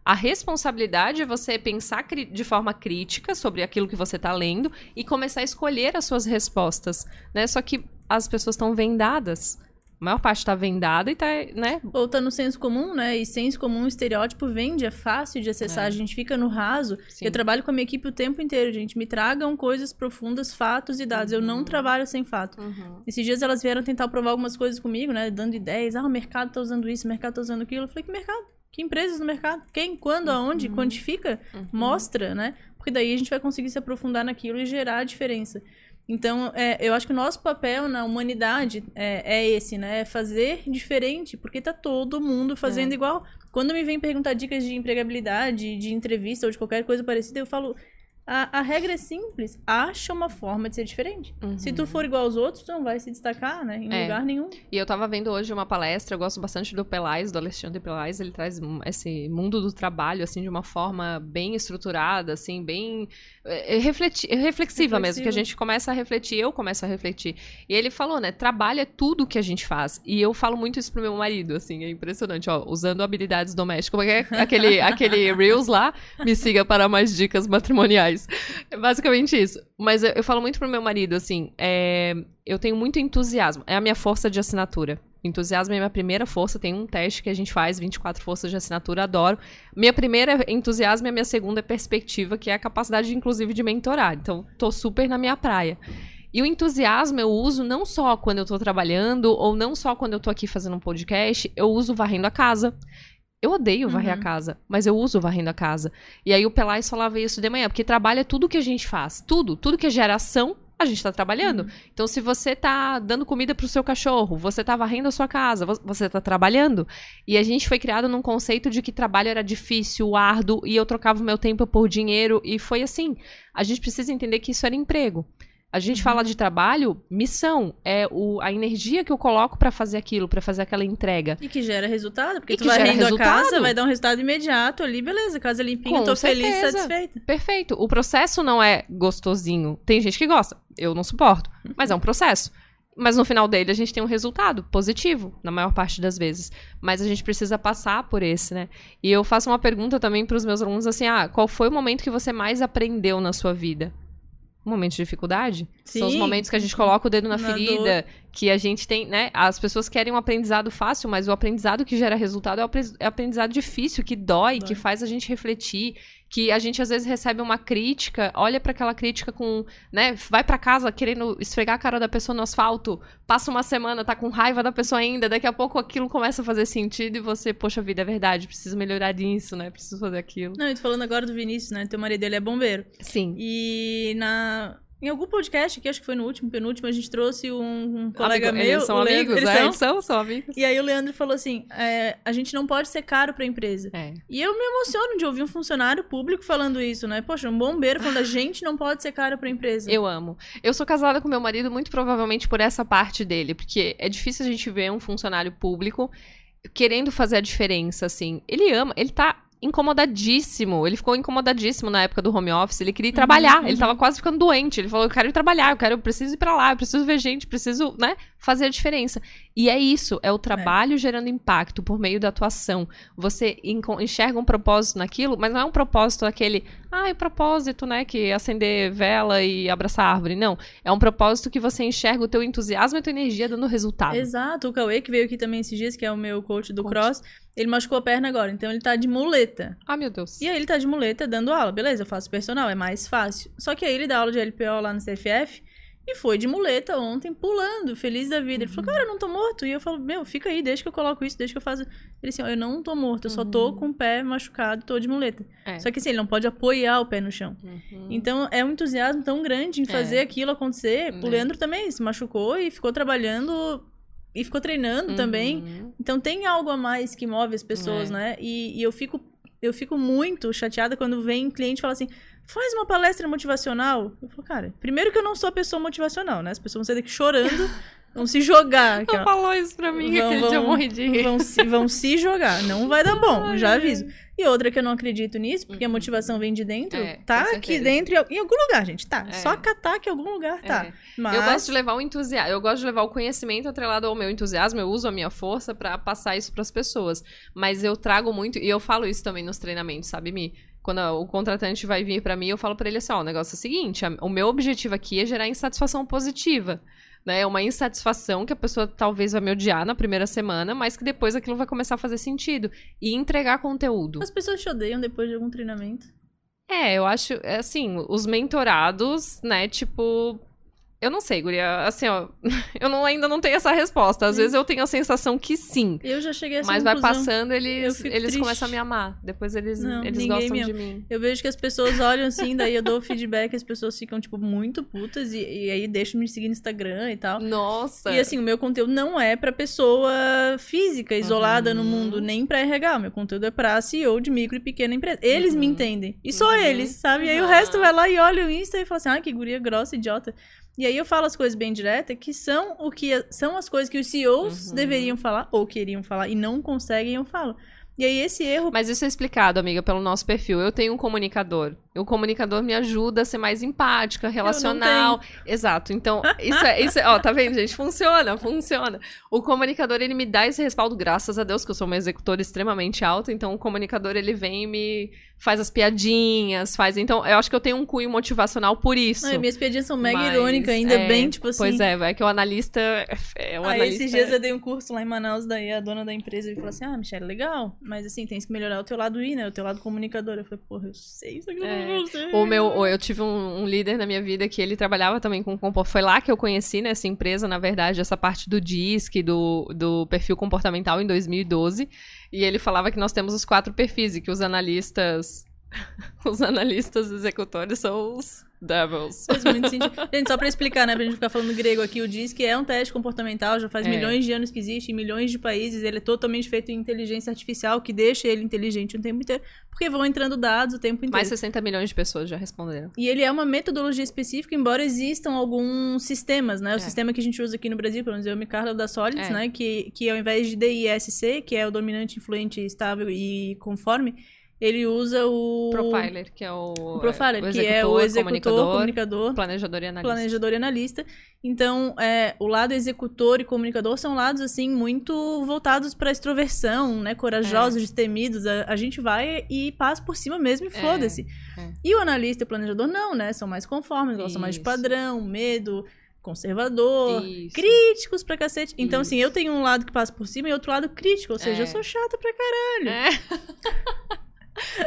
A responsabilidade é você pensar de forma crítica sobre aquilo que você está lendo e começar a escolher as suas respostas, né? Só que as pessoas estão vendadas. A maior parte está vendada e tá, né?
Ou tá no senso comum, né? E senso comum, estereótipo vende, é fácil de acessar,
É.
a gente fica no raso.
Sim.
Eu trabalho com a minha equipe o tempo inteiro, gente. Me tragam coisas profundas, fatos e dados. Eu não
Uhum.
trabalho sem fato.
Uhum.
Esses dias elas vieram tentar provar algumas coisas comigo, né? Dando ideias. Ah, o mercado tá usando isso, o mercado tá usando aquilo. Eu falei, que mercado? Que empresas no mercado? Quem? Quando? Aonde?
Uhum.
Quantifica?
Uhum.
Mostra, né? Porque daí a gente vai conseguir se aprofundar naquilo e gerar a diferença. Então, é, eu acho que o nosso papel na humanidade é, é esse, né? É fazer diferente, porque tá todo mundo fazendo
É.
igual. Quando me vem perguntar dicas de empregabilidade, de entrevista ou de qualquer coisa parecida, eu falo. A, a regra é simples. Acha uma forma de ser diferente.
Uhum.
Se tu for igual aos outros, tu não vai se destacar, né? Em
É.
lugar nenhum.
E eu tava vendo hoje uma palestra, eu gosto bastante do Pelais, do Alexandre Pelais, ele traz esse mundo do trabalho, assim, de uma forma bem estruturada, assim, bem refleti- é reflexiva mesmo, que a gente começa a refletir, eu começo a refletir. E ele falou, né, trabalho é tudo que a gente faz. E eu falo muito isso pro meu marido, assim, é impressionante, ó, usando habilidades domésticas, como é é aquele, aquele Reels lá, me siga para mais dicas matrimoniais. É basicamente isso. Mas eu, eu falo muito pro meu marido, assim, é, eu tenho muito entusiasmo. É a minha força de assinatura. Entusiasmo é minha primeira força. Tem um teste que a gente faz, 24 forças de assinatura, adoro. Minha primeira é entusiasmo e a minha segunda é perspectiva, que é a capacidade, inclusive, de mentorar. Então, tô super na minha praia. E o entusiasmo eu uso não só quando eu tô trabalhando, ou não só quando eu tô aqui fazendo um podcast, eu uso varrendo a casa. Eu odeio varrer
Uhum.
a casa, mas eu uso varrendo a casa. E aí o Pelais falava isso de manhã, porque trabalho é tudo que a gente faz. Tudo. Tudo que é geração, a gente tá trabalhando.
Uhum.
Então, se você tá dando comida pro seu cachorro, você tá varrendo a sua casa, vo- você tá trabalhando. E a gente foi criado num conceito de que trabalho era difícil, árduo, e eu trocava o meu tempo por dinheiro. E foi assim. A gente precisa entender que isso era emprego. A gente fala de trabalho, missão. É o, a energia que eu coloco pra fazer aquilo, pra fazer aquela entrega.
E que gera resultado, porque
E
tu vai
gera
rendo a
resultado.
casa, vai dar um resultado imediato ali, beleza, casa limpinha,
Com
tô feliz,
certeza.
satisfeita.
Perfeito. O processo não é gostosinho. Tem gente que gosta. Eu não suporto. Mas é um processo. Mas no final dele a gente tem um resultado positivo, na maior parte das vezes. Mas a gente precisa passar por esse, né? E eu faço uma pergunta também para os meus alunos assim: ah, qual foi o momento que você mais aprendeu na sua vida? Um momento de dificuldade? São os
Sim.
momentos que a gente coloca o dedo na,
Na
ferida, que a gente tem, né? As pessoas querem um aprendizado fácil, mas o aprendizado que gera resultado é o é o aprendizado difícil, que dói,
Dói.
que faz a gente refletir, que a gente às vezes recebe uma crítica, olha pra aquela crítica com, né, vai pra casa querendo esfregar a cara da pessoa no asfalto, passa uma semana, tá com raiva da pessoa ainda, daqui a pouco aquilo começa a fazer sentido e você, poxa vida, é verdade, preciso melhorar nisso, né? Preciso fazer aquilo.
Não, e tô falando agora do Vinícius, né? Teu marido, ele é bombeiro.
Sim.
E na... Em algum podcast aqui, acho que foi no último, penúltimo, a gente trouxe um, um colega
Amigo-
meu.
Eles são
o Leandro-
amigos,
eles
é,
são?
são, são amigos.
E aí o Leandro falou assim: é, a gente não pode ser caro pra empresa.
É.
E eu me emociono de ouvir um funcionário público falando isso, né? Poxa, um bombeiro falando a gente não pode ser caro pra empresa.
Eu amo. Eu sou casada com meu marido muito provavelmente por essa parte dele, porque é difícil a gente ver um funcionário público querendo fazer a diferença, assim. Ele ama, ele tá incomodadíssimo. Ele ficou incomodadíssimo na época do home office. Ele queria ir trabalhar.
uhum.
Ele tava quase ficando doente. Ele falou: Eu quero ir trabalhar, eu quero, eu preciso ir pra lá, eu preciso ver gente, preciso, né, fazer a diferença. E é isso, é o trabalho gerando impacto por meio da atuação. Você enxerga um propósito naquilo, mas não é um propósito aquele, ah, é propósito, né, que é acender vela e abraçar árvore. Não, é um propósito que você enxerga o teu entusiasmo e a tua energia dando resultado.
Exato, o Cauê, que veio aqui também esses dias, que é o meu coach do
Coach.
cross, ele machucou a perna agora, então ele tá de muleta.
Ah, meu Deus.
E aí ele tá de muleta dando aula, beleza, eu faço personal, é mais fácil. Só que aí ele dá aula de LPO lá no CFF e foi de muleta ontem, pulando, feliz da vida. Ele falou, cara, eu não tô morto. E eu falo, meu, fica aí, deixa que eu coloco isso, deixa que eu faço. Ele assim, ó, eu não tô morto, eu só tô com o pé machucado, tô de muleta.
É.
Só que assim, ele não pode apoiar o pé no chão.
Uhum.
Então é um entusiasmo tão grande em fazer
É.
aquilo acontecer. O
É.
Leandro também se machucou e ficou trabalhando e ficou treinando também.
Uhum.
Então tem algo a mais que move as pessoas,
É.
né? E, e eu fico eu fico muito chateada quando vem cliente e fala assim: faz uma palestra motivacional. Eu falo, cara, primeiro que eu não sou a pessoa motivacional, né? As pessoas vão sair daqui chorando, vão se jogar.
Não falou isso pra mim,
Vão-
aquele dia eu
vão-
morri de rir.
Vão se, vão se jogar. Não vai dar bom,
Ai,
já aviso. E outra que eu não acredito nisso, porque a motivação vem de dentro.
É,
tá aqui dentro, em al- em algum lugar, gente. Tá.
É.
Só catar que em algum lugar tá.
É.
Mas.
Eu gosto de levar o entusiasmo, eu gosto de levar o conhecimento atrelado ao meu entusiasmo, eu uso a minha força pra passar isso pras pessoas. Mas eu trago muito, e eu falo isso também nos treinamentos, sabe, Mi? Quando o contratante vai vir pra mim, eu falo pra ele assim, ó, o negócio é o seguinte, o meu objetivo aqui é gerar insatisfação positiva. Né, É uma insatisfação que a pessoa talvez vai me odiar na primeira semana, mas que depois aquilo vai começar a fazer sentido. E entregar conteúdo.
As pessoas te odeiam depois de algum treinamento.
É, eu acho, é, assim, os mentorados, né, tipo. Eu não sei, Guria. Assim, ó. Eu não, ainda não tenho essa resposta. Às
Sim.
vezes eu tenho a sensação que sim.
Eu já cheguei a essa
Mas vai
conclusão.
passando, eles, eles
triste.
começam a me amar. Depois eles,
Não,
eles gostam
me
de mim.
Eu vejo que as pessoas olham assim, daí eu dou feedback as pessoas ficam, tipo, muito putas e, e aí deixam me seguir no Instagram e tal.
Nossa.
E assim, o meu conteúdo não é pra pessoa física, isolada no
Uhum.
mundo, nem pra RH. O meu conteúdo é pra CEO de micro e pequena empresa. Eles me
Uhum.
entendem. E só
Uhum.
eles, sabe? E aí o
Uhum.
resto vai lá e olha o Insta e fala assim: ah, que guria grossa, idiota. E aí eu falo as coisas bem diretas, que são o que são as coisas que os CEOs
Uhum.
deveriam falar, ou queriam falar, e não conseguem, eu falo. E aí esse erro.
Mas isso é explicado, amiga, pelo nosso perfil. Eu tenho um comunicador. O comunicador me ajuda a ser mais empática, relacional. Exato. Então, isso é, isso é. Ó, tá vendo, gente? Funciona, funciona. O comunicador, ele me dá esse respaldo, graças a Deus, que eu sou uma executora extremamente alta. Então, o comunicador, ele vem e me faz as piadinhas, faz. Então, eu acho que eu tenho um cunho motivacional por isso.
Ai, minhas piadinhas são mega irônicas, ainda
é,
bem, tipo assim.
Pois é, vai que o analista. É, o
Aí,
analista
esses dias
é-
eu dei um curso lá em Manaus, daí a dona da empresa me falou assim: Ah, Michelle, legal, mas assim, tens que melhorar o teu lado I, né? O teu lado comunicador. Eu falei, porra, eu sei isso aqui eu
É.
não sei.
O meu, eu tive um, um líder na minha vida que ele trabalhava também com comportamento. Foi lá que eu conheci nessa empresa, na verdade, essa parte do DISC, do, do perfil comportamental em 2012. E ele falava que nós temos os quatro perfis e que os analistas. Os analistas executores são os devils.
Faz muito sentido. Gente, só pra explicar, né, pra gente ficar falando grego aqui, o DISC é um teste comportamental, já faz
É.
milhões de anos que existe, em milhões de países, ele é totalmente feito em inteligência artificial, que deixa ele inteligente o tempo inteiro, porque vão entrando dados o tempo inteiro.
Mais 60 milhões de pessoas já responderam.
E ele é uma metodologia específica, embora existam alguns sistemas, né? O
É.
sistema que a gente usa aqui no Brasil, pelo menos eu me Carla da Solids,
É.
né? Que, que ao invés de DISC, que é o dominante, influente, estável e conforme, ele usa o...
Profiler, que é o.
O profiler,
o
que é o executor,
comunicador,
comunicador,
planejador e analista.
planejador e analista. Então, é, o lado executor e comunicador são lados, assim, muito voltados para extroversão, né? Corajosos, destemidos. A, a gente vai e passa por cima mesmo e
É,
foda-se.
é.
E o analista e o planejador não, né? São mais conformes, gostam mais de padrão, medo, conservador.
Isso.
Críticos pra cacete. Então, assim, eu tenho um lado que passa por cima e outro lado crítico. Ou seja,
É.
eu sou chata pra caralho.
É.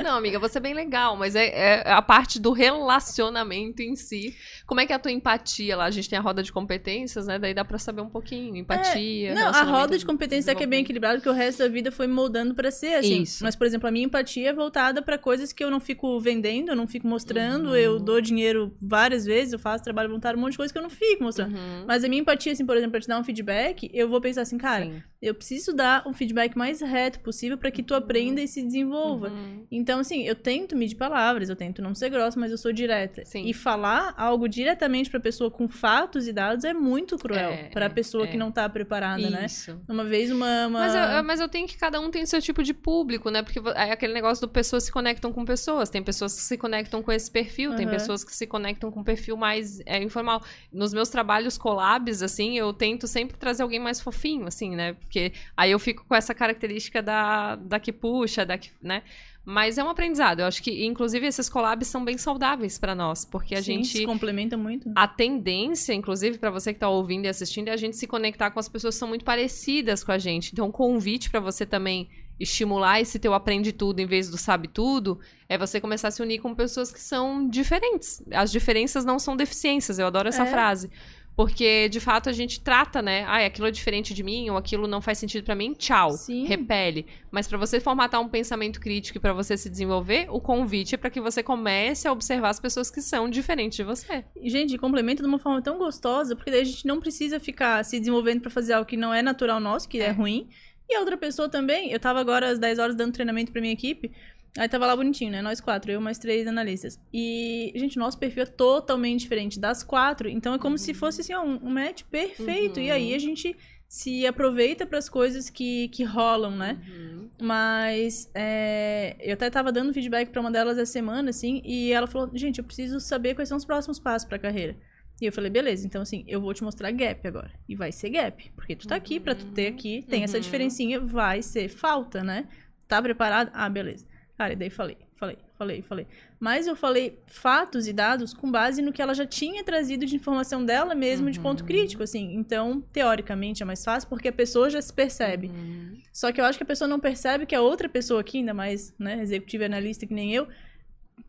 Não, amiga, você é bem legal, mas é, é a parte do relacionamento em si. Como é que é a tua empatia lá? A gente tem a roda de competências, né? Daí dá pra saber um pouquinho. Empatia.
É, Não, a roda de competência é que é bem equilibrada, porque o resto da vida foi moldando pra ser assim.
Isso.
Mas, por exemplo, a minha empatia é voltada pra coisas que eu não fico vendendo, eu não fico mostrando,
Uhum.
eu dou dinheiro várias vezes, eu faço trabalho voluntário, um monte de coisa que eu não fico mostrando.
Uhum.
Mas a minha empatia, assim, por exemplo, pra te dar um feedback, eu vou pensar assim, cara,
Sim.
Eu preciso dar um feedback mais reto possível pra que tu aprenda e se desenvolva.
Uhum.
Então, assim, eu tento medir palavras, eu tento não ser grossa, mas eu sou direta.
Sim.
E falar algo diretamente pra pessoa com fatos e dados é muito cruel
É,
pra
é,
pessoa
é.
que não tá preparada, né?
Isso.
Uma vez uma. uma...
Mas eu, mas eu tenho que cada um tem seu tipo de público, né? Porque é aquele negócio do pessoas se conectam com pessoas. Tem pessoas que se conectam com esse perfil, tem
Aham.
pessoas que se conectam com um perfil mais é, informal. Nos meus trabalhos collabs, assim, eu tento sempre trazer alguém mais fofinho, assim, né? Porque aí eu fico com essa característica da, da que puxa, da que, né? Mas é um aprendizado. Eu acho que, inclusive, esses collabs são bem saudáveis pra nós, porque a
Sim,
gente
se complementa muito.
a tendência, inclusive, pra você que tá ouvindo e assistindo, é a gente se conectar com as pessoas que são muito parecidas com a gente. Então, o convite pra você também estimular esse teu aprende tudo em vez do sabe tudo, é você começar a se unir com pessoas que são diferentes. As diferenças não são deficiências, eu adoro essa
É.
frase. Porque, de fato, a gente trata, né? Ah, aquilo é diferente de mim, ou aquilo não faz sentido pra mim, tchau.
Sim.
Repele. Mas pra você formatar um pensamento crítico e pra você se desenvolver, o convite é pra que você comece a observar as pessoas que são diferentes de você.
Gente, complementa de uma forma tão gostosa, porque daí a gente não precisa ficar se desenvolvendo pra fazer algo que não é natural nosso, que é,
É.
ruim. E a outra pessoa também. Eu tava agora às 10 horas dando treinamento pra minha equipe. Aí tava lá bonitinho, né? Nós quatro, eu mais três analistas. E, gente, nosso perfil é totalmente diferente das quatro. Então é como se fosse assim, ó, um match perfeito. E aí
Uhum.
a gente se aproveita pras coisas que, que rolam, né?
Uhum.
Mas é, eu até tava dando feedback pra uma delas essa semana, assim, e ela falou, gente, eu preciso saber quais são os próximos passos pra carreira. E eu falei, beleza, então assim, eu vou te mostrar gap agora. E vai ser gap. Porque tu tá aqui, pra tu ter aqui, tem essa
Uhum.
diferencinha, vai ser falta, né? Tá preparado? Ah, beleza. Cara, e daí falei, falei, falei, falei. Mas eu falei fatos e dados com base no que ela já tinha trazido de informação dela mesmo, de ponto
Uhum.
crítico, assim. Então, teoricamente é mais fácil, porque a pessoa já se percebe.
Uhum.
Só que eu acho que a pessoa não percebe que a outra pessoa aqui, ainda mais, né, executiva e analista que nem eu,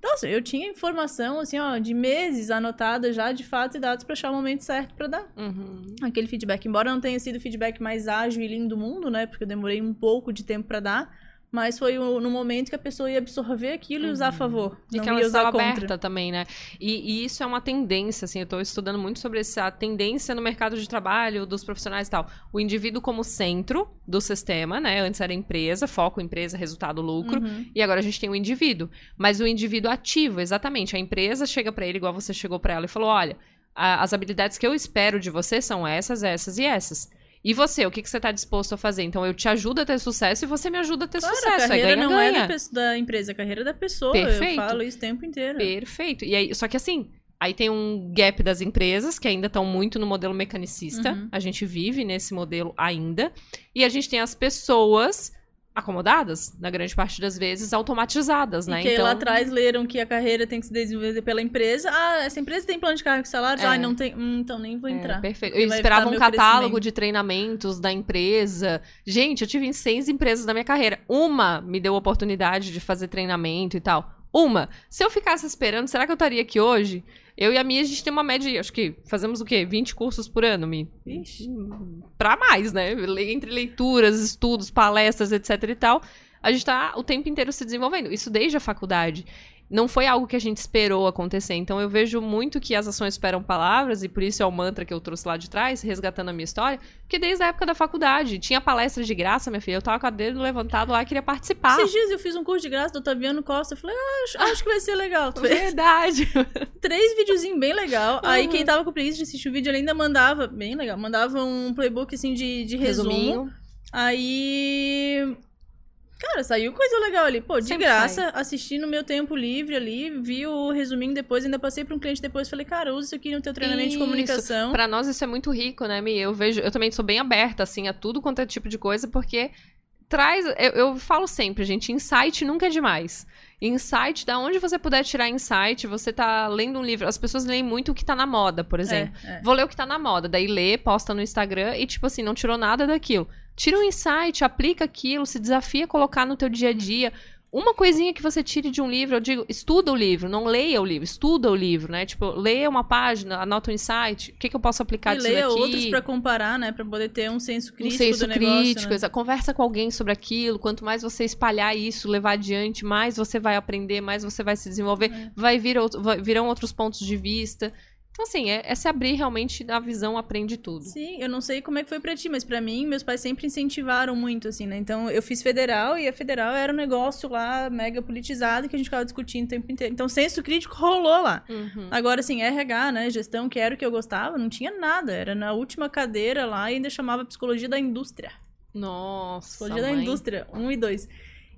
nossa, eu tinha informação, assim, ó, de meses anotada já de fatos e dados pra achar o momento certo pra dar
Uhum.
aquele feedback. Embora não tenha sido o feedback mais ágil e lindo do mundo, né, porque eu demorei um pouco de tempo pra dar, mas foi o- no momento que a pessoa ia absorver aquilo e usar a favor.
E
não
que ela
ia usar
estava
contra.
aberta também, né? E, e isso é uma tendência, assim, eu tô estudando muito sobre essa tendência no mercado de trabalho dos profissionais e tal. O indivíduo como centro do sistema, né? Antes era empresa, foco, empresa, resultado, lucro.
Uhum.
E agora a gente tem o indivíduo. Mas o indivíduo ativo, exatamente. A empresa chega pra ele, igual você chegou pra ela e falou: olha, a- as habilidades que eu espero de você são essas, essas e essas. E você, o que, que você tá disposto a fazer? Então eu te ajudo a ter sucesso e você me ajuda a ter
Claro,
sucesso.
a carreira
é ganha,
não
ganha.
é da, da empresa, a carreira é da pessoa.
Perfeito.
Eu falo isso o tempo inteiro.
Perfeito. E aí, só que assim, aí tem um gap das empresas que ainda estão muito no modelo mecanicista.
Uhum.
A gente vive nesse modelo ainda. E a gente tem as pessoas acomodadas, na grande parte das vezes, automatizadas,
E
né?
que aí lá atrás leram que a carreira tem que se desenvolver pela empresa. Ah, essa empresa tem plano de cargo e salários?
É.
Ah, não tem. Hum, então nem vou
É,
entrar.
perfeito.
porque
Eu esperava um catálogo de treinamentos da empresa. Gente, eu tive em seis empresas na minha carreira. Uma me deu a oportunidade de fazer treinamento e tal. Uma. Se eu ficasse esperando, será que eu estaria aqui hoje? Eu e a Mia, a gente tem uma média, acho que fazemos o quê? 20 cursos por ano, Mi?
Ixi.
Pra mais, né? Entre leituras, estudos, palestras, etc e tal. A gente tá o tempo inteiro se desenvolvendo. Isso desde a faculdade. Não foi algo que a gente esperou acontecer. Então eu vejo muito que as ações esperam palavras, e por isso é o mantra que eu trouxe lá de trás, resgatando a minha história, porque desde a época da faculdade tinha palestra de graça, minha filha. Eu tava com a dedo levantado lá, queria participar.
Esses dias eu fiz um curso de graça do Otaviano Costa. Eu falei, ah, acho, acho que vai ser legal. Tu
Verdade.
três videozinhos bem legal. Aí
Uhum.
quem tava com preguiça de assistir o vídeo, ele ainda mandava, bem legal, mandava um playbook assim de, de resumo.
Resuminho.
Aí. Cara, saiu coisa legal ali. Pô, de
Sempre
graça, assisti no meu tempo livre ali, vi o resuminho depois, ainda passei pra um cliente depois falei, cara, usa isso aqui no teu treinamento
Isso.
de comunicação.
Pra nós isso é muito rico, né, Mi? Eu vejo, eu também sou bem aberta, assim, a tudo quanto é tipo de coisa, porque traz. Eu, eu falo sempre, gente, insight nunca é demais. Insight, da onde você puder tirar insight, você tá lendo um livro. As pessoas leem muito o que tá na moda, por exemplo.
É, é.
Vou ler o que tá na moda, daí lê, posta no Instagram e, tipo assim, não tirou nada daquilo. Tira um insight, aplica aquilo, se desafia a colocar no teu dia a dia. Uma coisinha que você tire de um livro, eu digo, estuda o livro, não leia o livro, estuda o livro, né? Tipo, leia uma página, anota um insight, o que, que eu posso aplicar
E
disso
leia
daqui?
outros pra comparar, né? Pra poder ter um senso
um
crítico
senso
do negócio,
crítico,
né?
conversa com alguém sobre aquilo. Quanto mais você espalhar isso, levar adiante, mais você vai aprender, mais você vai se desenvolver,
É.
vai vir virão outros pontos de vista. Então, assim, é, é se abrir realmente na visão, aprende tudo.
Sim, eu não sei como é que foi pra ti, mas pra mim, meus pais sempre incentivaram muito, assim, né? Então, eu fiz federal e a federal era um negócio lá mega politizado que a gente ficava discutindo o tempo inteiro. Então, senso crítico rolou lá.
Uhum.
Agora, assim, RH, né? Gestão, que era o que eu gostava, não tinha nada. Era na última cadeira lá e ainda chamava psicologia da indústria.
Nossa.
Psicologia da
mãe.
indústria, um e dois.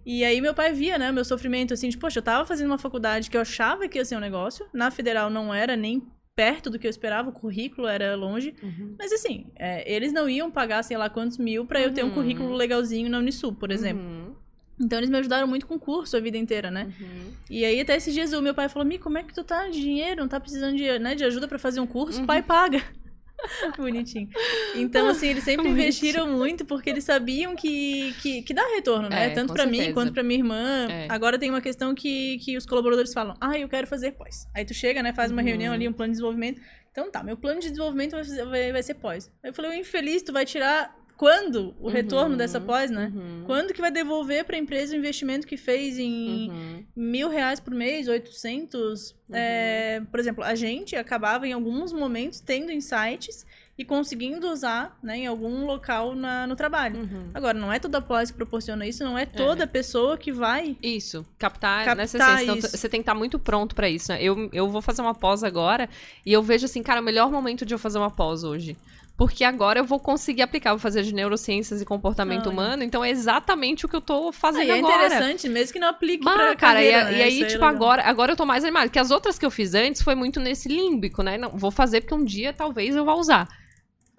E aí meu pai via, né, meu sofrimento, assim, de, poxa, eu tava fazendo uma faculdade que eu achava que ia ser um negócio. Na federal não era nem perto do que eu esperava, o currículo era longe.
Uhum.
Mas assim, é, eles não iam pagar, sei lá, quantos mil pra eu ter um
Uhum.
currículo legalzinho na Unisul, por exemplo.
Uhum.
Então eles me ajudaram muito com curso a vida inteira, né?
Uhum.
E aí até esses dias o meu pai falou, Mi, como é que tu tá de dinheiro? Não tá precisando de, né, de ajuda pra fazer um curso?
Uhum.
O pai paga. Bonitinho. Então, assim, eles sempre
Bonitinho.
investiram muito porque eles sabiam que, que, que dá retorno, né?
É,
Tanto pra mim quanto pra minha irmã.
É.
Agora tem uma questão que, que os colaboradores falam: ah, eu quero fazer pós. Aí tu chega, né, faz uma
Uhum.
reunião ali, um plano de desenvolvimento. Então tá, meu plano de desenvolvimento vai, vai, vai ser pós. Aí eu falei: o infeliz, tu vai tirar quando o retorno
Uhum.
dessa pós, né?
Uhum.
Quando que vai devolver pra empresa o investimento que fez em
Uhum.
mil reais por mês, 800? É, por exemplo, a gente acabava em alguns momentos tendo insights e conseguindo usar né, em algum local na- no trabalho.
Uhum.
Agora, não é toda pós que proporciona isso, não é toda pessoa que vai.
Isso, captar,
Captar
nessa essência. Então, você tem que estar muito pronto pra isso. Né? Eu, eu vou fazer uma pós agora e eu vejo assim, cara, o melhor momento de eu fazer uma pós hoje. Porque agora eu vou conseguir aplicar, vou fazer de neurociências e comportamento humano, então é exatamente o que eu tô
Ah,
fazendo
é
agora.
interessante, mesmo que não aplique
Bah,
pra
cara,
carreira,
e,
né?
e aí,
Isso é
tipo,
legal.
agora, agora eu tô mais animada. Porque as outras que eu fiz antes foi muito nesse límbico, né? Não, vou fazer porque um dia talvez eu vá usar.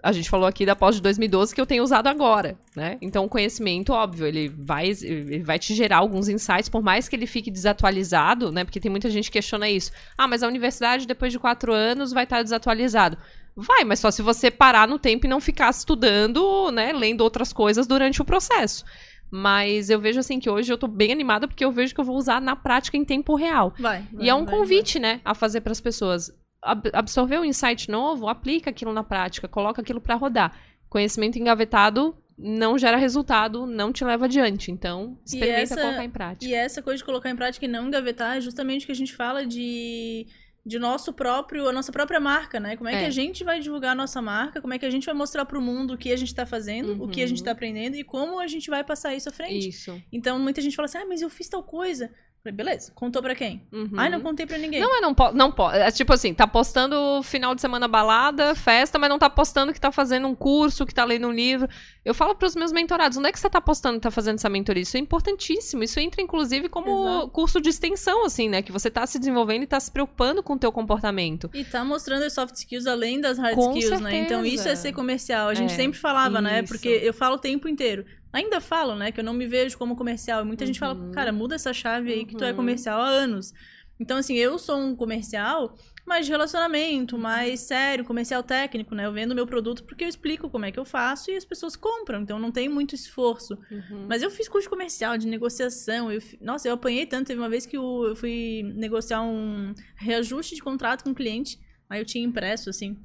A gente falou aqui da pós de 2012 que eu tenho usado agora, né? Então o conhecimento, óbvio, ele vai, ele vai te gerar alguns insights, por mais que ele fique desatualizado, né? Porque tem muita gente que questiona isso. Ah, mas a universidade, depois de quatro anos, vai estar desatualizado. Vai, mas só se você parar no tempo e não ficar estudando, né? Lendo outras coisas durante o processo. Mas eu vejo assim que hoje eu tô bem animada porque eu vejo que eu vou usar na prática em tempo real.
Vai. vai
e é um
vai,
convite, né, a fazer para as pessoas. Ab absorver um insight novo, aplica aquilo na prática, coloca aquilo para rodar. Conhecimento engavetado não gera resultado, não te leva adiante. Então, experimenta
essa-
colocar em prática.
E essa coisa de colocar em prática e não engavetar é justamente o que a gente fala de, de nosso próprio, a nossa própria marca, né? Como é, que
É.
a gente vai divulgar a nossa marca, como é que a gente vai mostrar pro mundo o que a gente tá fazendo, o que a gente
Uhum.
tá aprendendo e como a gente vai passar isso à frente.
Isso.
Então, muita gente fala assim, ah, mas eu fiz tal coisa. Falei, beleza. Contou pra quem?
Uhum.
Ai, não contei pra ninguém.
Não, é não pode. Não pode. É tipo assim, tá postando final de semana balada, festa, mas não tá postando que tá fazendo um curso, que tá lendo um livro. Eu falo pros meus mentorados, onde é que você tá postando que tá fazendo essa mentoria? Isso é importantíssimo. Isso entra, inclusive, como
Exato.
curso de extensão, assim, né? Que você tá se desenvolvendo e tá se preocupando com o teu comportamento.
E tá mostrando as soft skills além das hard
Com
skills, né? Então
certeza.
isso é ser comercial. A gente
É,
sempre falava, né?
isso.
Porque eu falo o tempo inteiro. Ainda falo, né? Que eu não me vejo como comercial. E muita gente fala,
Uhum.
cara, muda essa chave aí que tu é
Uhum.
comercial há anos. Então, assim, eu sou um comercial mais de relacionamento, mais sério, comercial técnico, né? Eu vendo meu produto porque eu explico como é que eu faço e as pessoas compram. Então não tem muito esforço.
Uhum.
Mas eu fiz curso comercial, de negociação. Eu, nossa, eu apanhei tanto. Teve uma vez que eu, eu fui negociar um reajuste de contrato com um cliente. Aí eu tinha impresso, assim.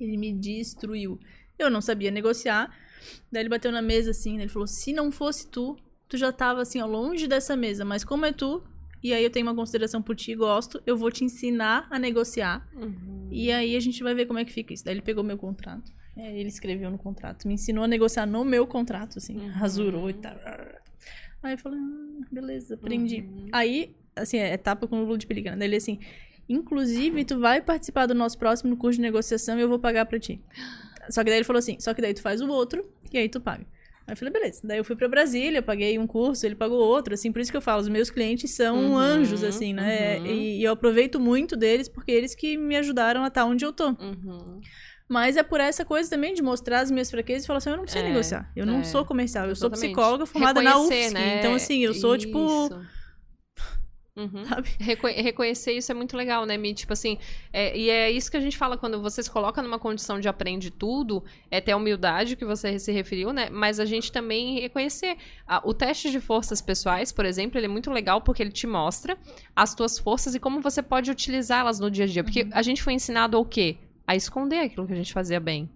Ele me destruiu. Eu não sabia negociar. Daí ele bateu na mesa, assim. Ele falou: se não fosse tu, tu já tava, assim, ó, longe dessa mesa. Mas como é tu, e aí eu tenho uma consideração por ti, gosto, eu vou te ensinar a negociar.
Uhum.
E aí a gente vai ver como é que fica isso. Daí ele pegou meu contrato. É, ele escreveu no contrato. Me ensinou a negociar no meu contrato, assim.
Uhum.
Rasurou e tal. Aí eu falei, ah, beleza, aprendi.
Uhum.
Aí, assim, é etapa com o Lula de Pelicano. Daí ele assim, inclusive, tu vai participar do nosso próximo curso de negociação e eu vou pagar pra ti. Só que daí ele falou assim, só que daí tu faz o outro e aí tu paga. Aí eu falei, beleza. Daí eu fui pra Brasília, paguei um curso, ele pagou outro, assim, por isso que eu falo, os meus clientes são
Uhum,
anjos, assim, né?
uhum.
E, e eu aproveito muito deles porque eles que me ajudaram a estar onde eu tô.
Uhum.
Mas é por essa coisa também de mostrar as minhas fraquezas e falar assim, eu não sei
É,
negociar. Eu não
é,
sou comercial, eu sou psicóloga formada na
Reconhecer,
UFSC.
né?
Então, assim, eu sou, tipo,
Isso. Uhum. Reco- reconhecer isso é muito legal, né, Mi? Tipo assim, é- e é isso que a gente fala quando você se coloca numa condição de aprende tudo, é ter a humildade que você se referiu, né? Mas a gente também reconhecer. Ah, o teste de forças pessoais, por exemplo, ele é muito legal porque ele te mostra as tuas forças e como você pode utilizá-las no dia a dia. Porque a gente foi ensinado ao quê? A esconder aquilo que a gente fazia bem.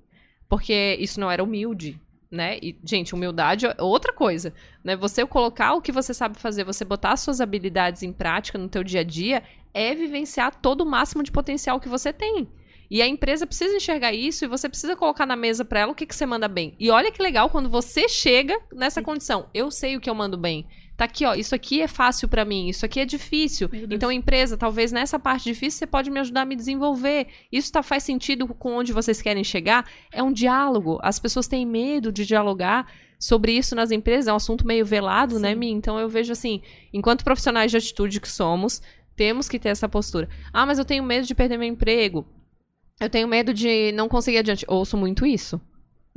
Porque isso não era humilde. Né? E, gente, humildade é outra coisa, né? Você colocar o que você sabe fazer, você botar as suas habilidades em prática no teu dia a dia, é vivenciar todo o máximo de potencial que você tem. E a empresa precisa enxergar isso e você precisa colocar na mesa pra ela o que, que você manda bem. E olha que legal quando você chega nessa condição. Eu sei o que eu mando bem. Tá aqui, ó. Isso aqui é fácil pra mim. Isso aqui é difícil. Então, empresa, talvez nessa parte difícil você pode me ajudar a me desenvolver. Isso tá, faz sentido com onde vocês querem chegar? É um diálogo. As pessoas têm medo de dialogar sobre isso nas empresas. É um assunto meio velado, né,
Sim.
Mi? Então, eu vejo assim, enquanto profissionais de atitude que somos, temos que ter essa postura. Ah, mas eu tenho medo de perder meu emprego. Eu tenho medo de não conseguir adiante. Ouço muito isso.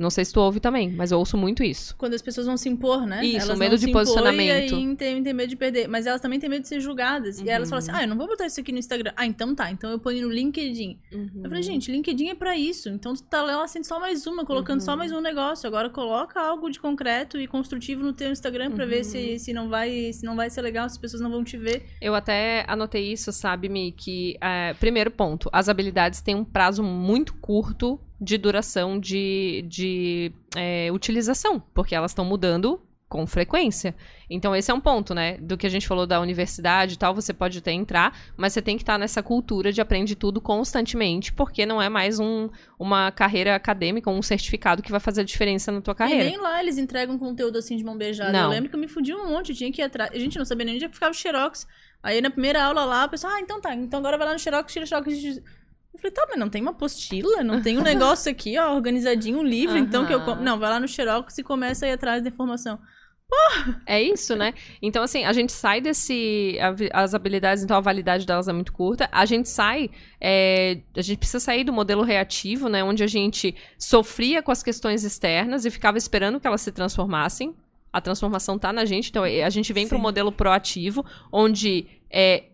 Não sei se tu ouve também, mas eu ouço muito isso.
Quando as pessoas vão se impor, né?
Isso,
elas
medo
vão
de posicionamento.
E tem, tem medo de perder. Mas elas também têm medo de ser julgadas. E aí elas
Uhum.
falam assim, ah, eu não vou botar isso aqui no Instagram. Ah, então tá. Então eu ponho no LinkedIn. Eu falei, gente, LinkedIn é pra isso. Então tu tá lá sendo só mais uma, colocando só
Uhum.
mais um negócio. Agora coloca algo de concreto e construtivo no teu Instagram pra ver
Uhum.
se, se, não vai, se não vai ser legal, se as pessoas não vão te ver.
Eu até anotei isso, sabe, Mi? Que, é, primeiro ponto, as habilidades têm um prazo muito curto de duração de, de é, utilização, porque elas estão mudando com frequência. Então, esse é um ponto, né? Do que a gente falou da universidade e tal, você pode até entrar, mas você tem que estar nessa cultura de aprende tudo constantemente, porque não é mais um, uma carreira acadêmica, um certificado que vai fazer a diferença na tua
E
carreira.
nem lá eles entregam conteúdo assim de mão beijada.
Não.
Eu lembro que eu me fudi um monte, eu tinha que ir atrás. A gente não sabia nem onde é ficava o Xerox. Aí na primeira aula lá, o pessoal, ah, então tá, então agora vai lá no Xerox, tira o Xerox. Eu falei, tá, mas não tem uma apostila? Não tem um negócio aqui, ó, organizadinho, um livro, então que eu. Não, vai lá no Xerox e começa a ir atrás da informação.
É isso, né? Então, assim, a gente sai desse. As habilidades, então a validade delas é muito curta. A gente sai. é, a gente precisa sair do modelo reativo, né? Onde a gente sofria com as questões externas e ficava esperando que elas se transformassem. A transformação tá na gente, então a gente vem para
Sim.
modelo proativo, onde é,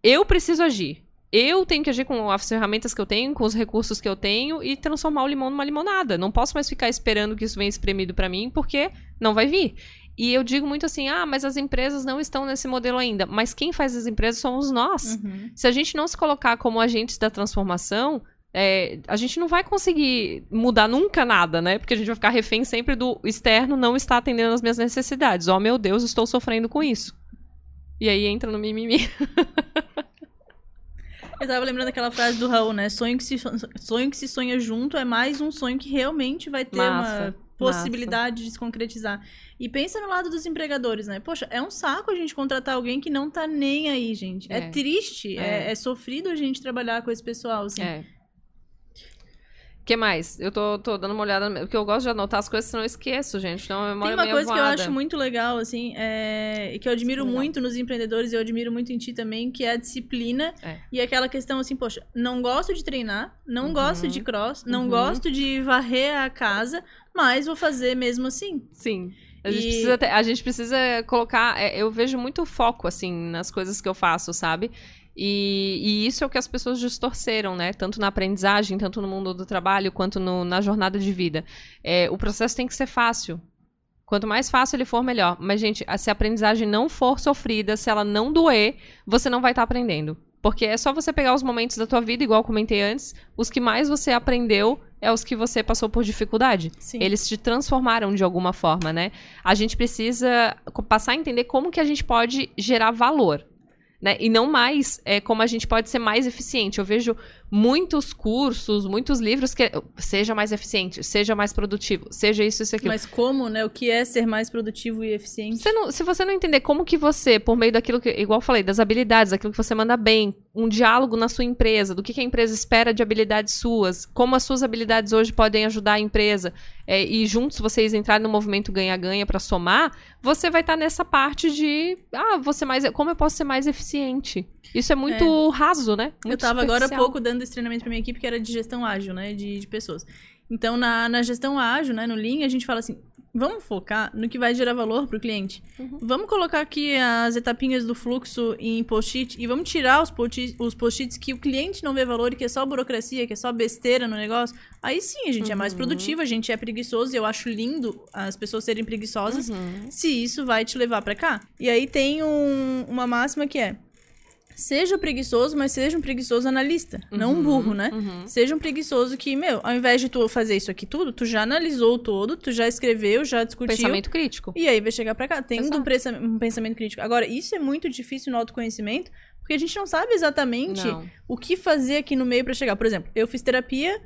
eu preciso agir. Eu tenho que agir com as ferramentas que eu tenho, com os recursos que eu tenho e transformar o limão numa limonada. Não posso mais ficar esperando que isso venha espremido para mim, porque não vai vir. E eu digo muito assim: ah, mas as empresas não estão nesse modelo ainda. Mas quem faz as empresas somos nós.
Uhum.
Se a gente não se colocar como agentes da transformação, é, a gente não vai conseguir mudar nunca nada, né? Porque a gente vai ficar refém sempre do externo não está atendendo às minhas necessidades. Oh, meu Deus, estou sofrendo com isso. E aí entra no mimimi.
Eu tava lembrando daquela frase do Raul, né? Sonho que, se, sonho que se sonha junto é mais um sonho que realmente vai ter
Massa.
uma possibilidade de se concretizar. E pensa no lado dos empregadores, né? Poxa, é um saco a gente contratar alguém que não tá nem aí, gente. É,
É.
triste, é.
É.
é sofrido a gente trabalhar com esse pessoal, assim.
É. O que mais? Eu tô, tô dando uma olhada, porque eu gosto de anotar as coisas, senão eu esqueço, gente. Então, a
Tem
memória é
uma
meio
coisa que eu
voada.
acho muito legal, assim, é... e que eu admiro
Legal.
muito nos empreendedores, e eu admiro muito em ti também, que é a disciplina
É.
e aquela questão assim, poxa, não gosto de treinar, não
Uhum.
gosto de cross, não
Uhum.
gosto de varrer a casa, mas vou fazer mesmo assim.
Sim. A gente,
E-
precisa a gente precisa colocar. é, eu vejo muito foco, assim, nas coisas que eu faço, sabe? E, e isso é o que as pessoas distorceram, né? Tanto na aprendizagem, tanto no mundo do trabalho, quanto no- na jornada de vida. É, o processo tem que ser fácil. Quanto mais fácil ele for, melhor. Mas, gente, se a aprendizagem não for sofrida, se ela não doer, você não vai estar aprendendo. Porque é só você pegar os momentos da tua vida, igual eu comentei antes, os que mais você aprendeu é os que você passou por dificuldade.
Sim.
Eles te transformaram de alguma forma, né? A gente precisa passar a entender como que a gente pode gerar valor. Né? E não mais é, como a gente pode ser mais eficiente. Eu vejo muitos cursos, muitos livros que seja mais eficiente, seja mais produtivo, seja isso, isso, aquilo.
Mas como, né? O que é ser mais produtivo e eficiente?
Você não- se você não entender como que você, por meio daquilo que, igual eu falei, das habilidades, daquilo que você manda bem, um diálogo na sua empresa, do que, que a empresa espera de habilidades suas, como as suas habilidades hoje podem ajudar a empresa, é, e juntos vocês entrarem no movimento ganha-ganha para somar, você vai estar nessa parte de, ah, você mais, como eu posso ser mais eficiente? Isso é muito raso, né?
Eu
Muito
tava agora há pouco dando esse treinamento pra minha equipe, que era de gestão ágil, né? De, de pessoas. Então, na, na gestão ágil, né? No Lean, a gente fala assim, vamos focar no que vai gerar valor pro cliente.
Uhum.
Vamos colocar aqui as etapinhas do fluxo em post-it e vamos tirar os post- os post-its que o cliente não vê valor e que é só burocracia, que é só besteira no negócio. Aí sim, a gente é mais
Uhum.
produtivo, a gente é preguiçoso e eu acho lindo as pessoas serem preguiçosas
Uhum.
se isso vai te levar pra cá. E aí tem um- uma máxima que é: seja preguiçoso, mas seja um preguiçoso analista, não um burro, né?
Uhum.
Seja um preguiçoso que, meu, ao invés de tu fazer isso aqui tudo, tu já analisou todo, tu já escreveu, já discutiu.
Pensamento crítico.
E aí vai chegar pra cá, tendo
Exato.
um, um pensamento crítico. Agora, isso é muito difícil no autoconhecimento, porque a gente não sabe exatamente
Não.
o que fazer aqui no meio pra chegar. Por exemplo, eu fiz terapia,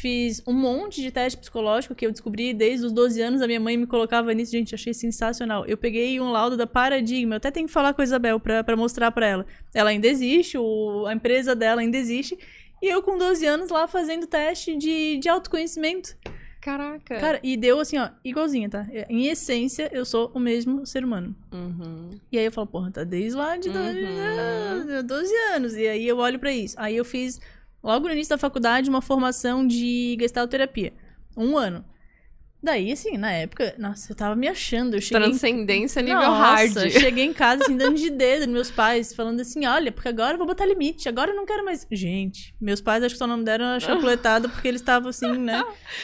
fiz um monte de teste psicológico que eu descobri desde os 12 anos, a minha mãe me colocava nisso, gente, achei sensacional. Eu peguei um laudo da Paradigma, eu até tenho que falar com a Isabel pra, pra mostrar pra ela. Ela ainda existe, o, a empresa dela ainda existe, e eu com 12 anos lá fazendo teste de, de autoconhecimento.
Caraca.
Cara, e deu assim, ó, igualzinho, tá? Em essência, eu sou o mesmo ser humano.
Uhum.
E aí eu falo, porra, tá desde lá de doze-
Uhum.
ah, 12 anos. E aí eu olho pra isso. Aí eu fiz, logo no início da faculdade, uma formação de gestalterapia. Um ano. Daí, assim, na época, nossa, eu tava me achando. Eu cheguei em
Transcendência nível
nossa,
hard.
eu cheguei em casa assim, dando de dedo nos meus pais, falando assim: olha, porque agora eu vou botar limite, agora eu não quero mais. Gente, meus pais acho que só não me deram a chapuletada porque eles estavam assim, né?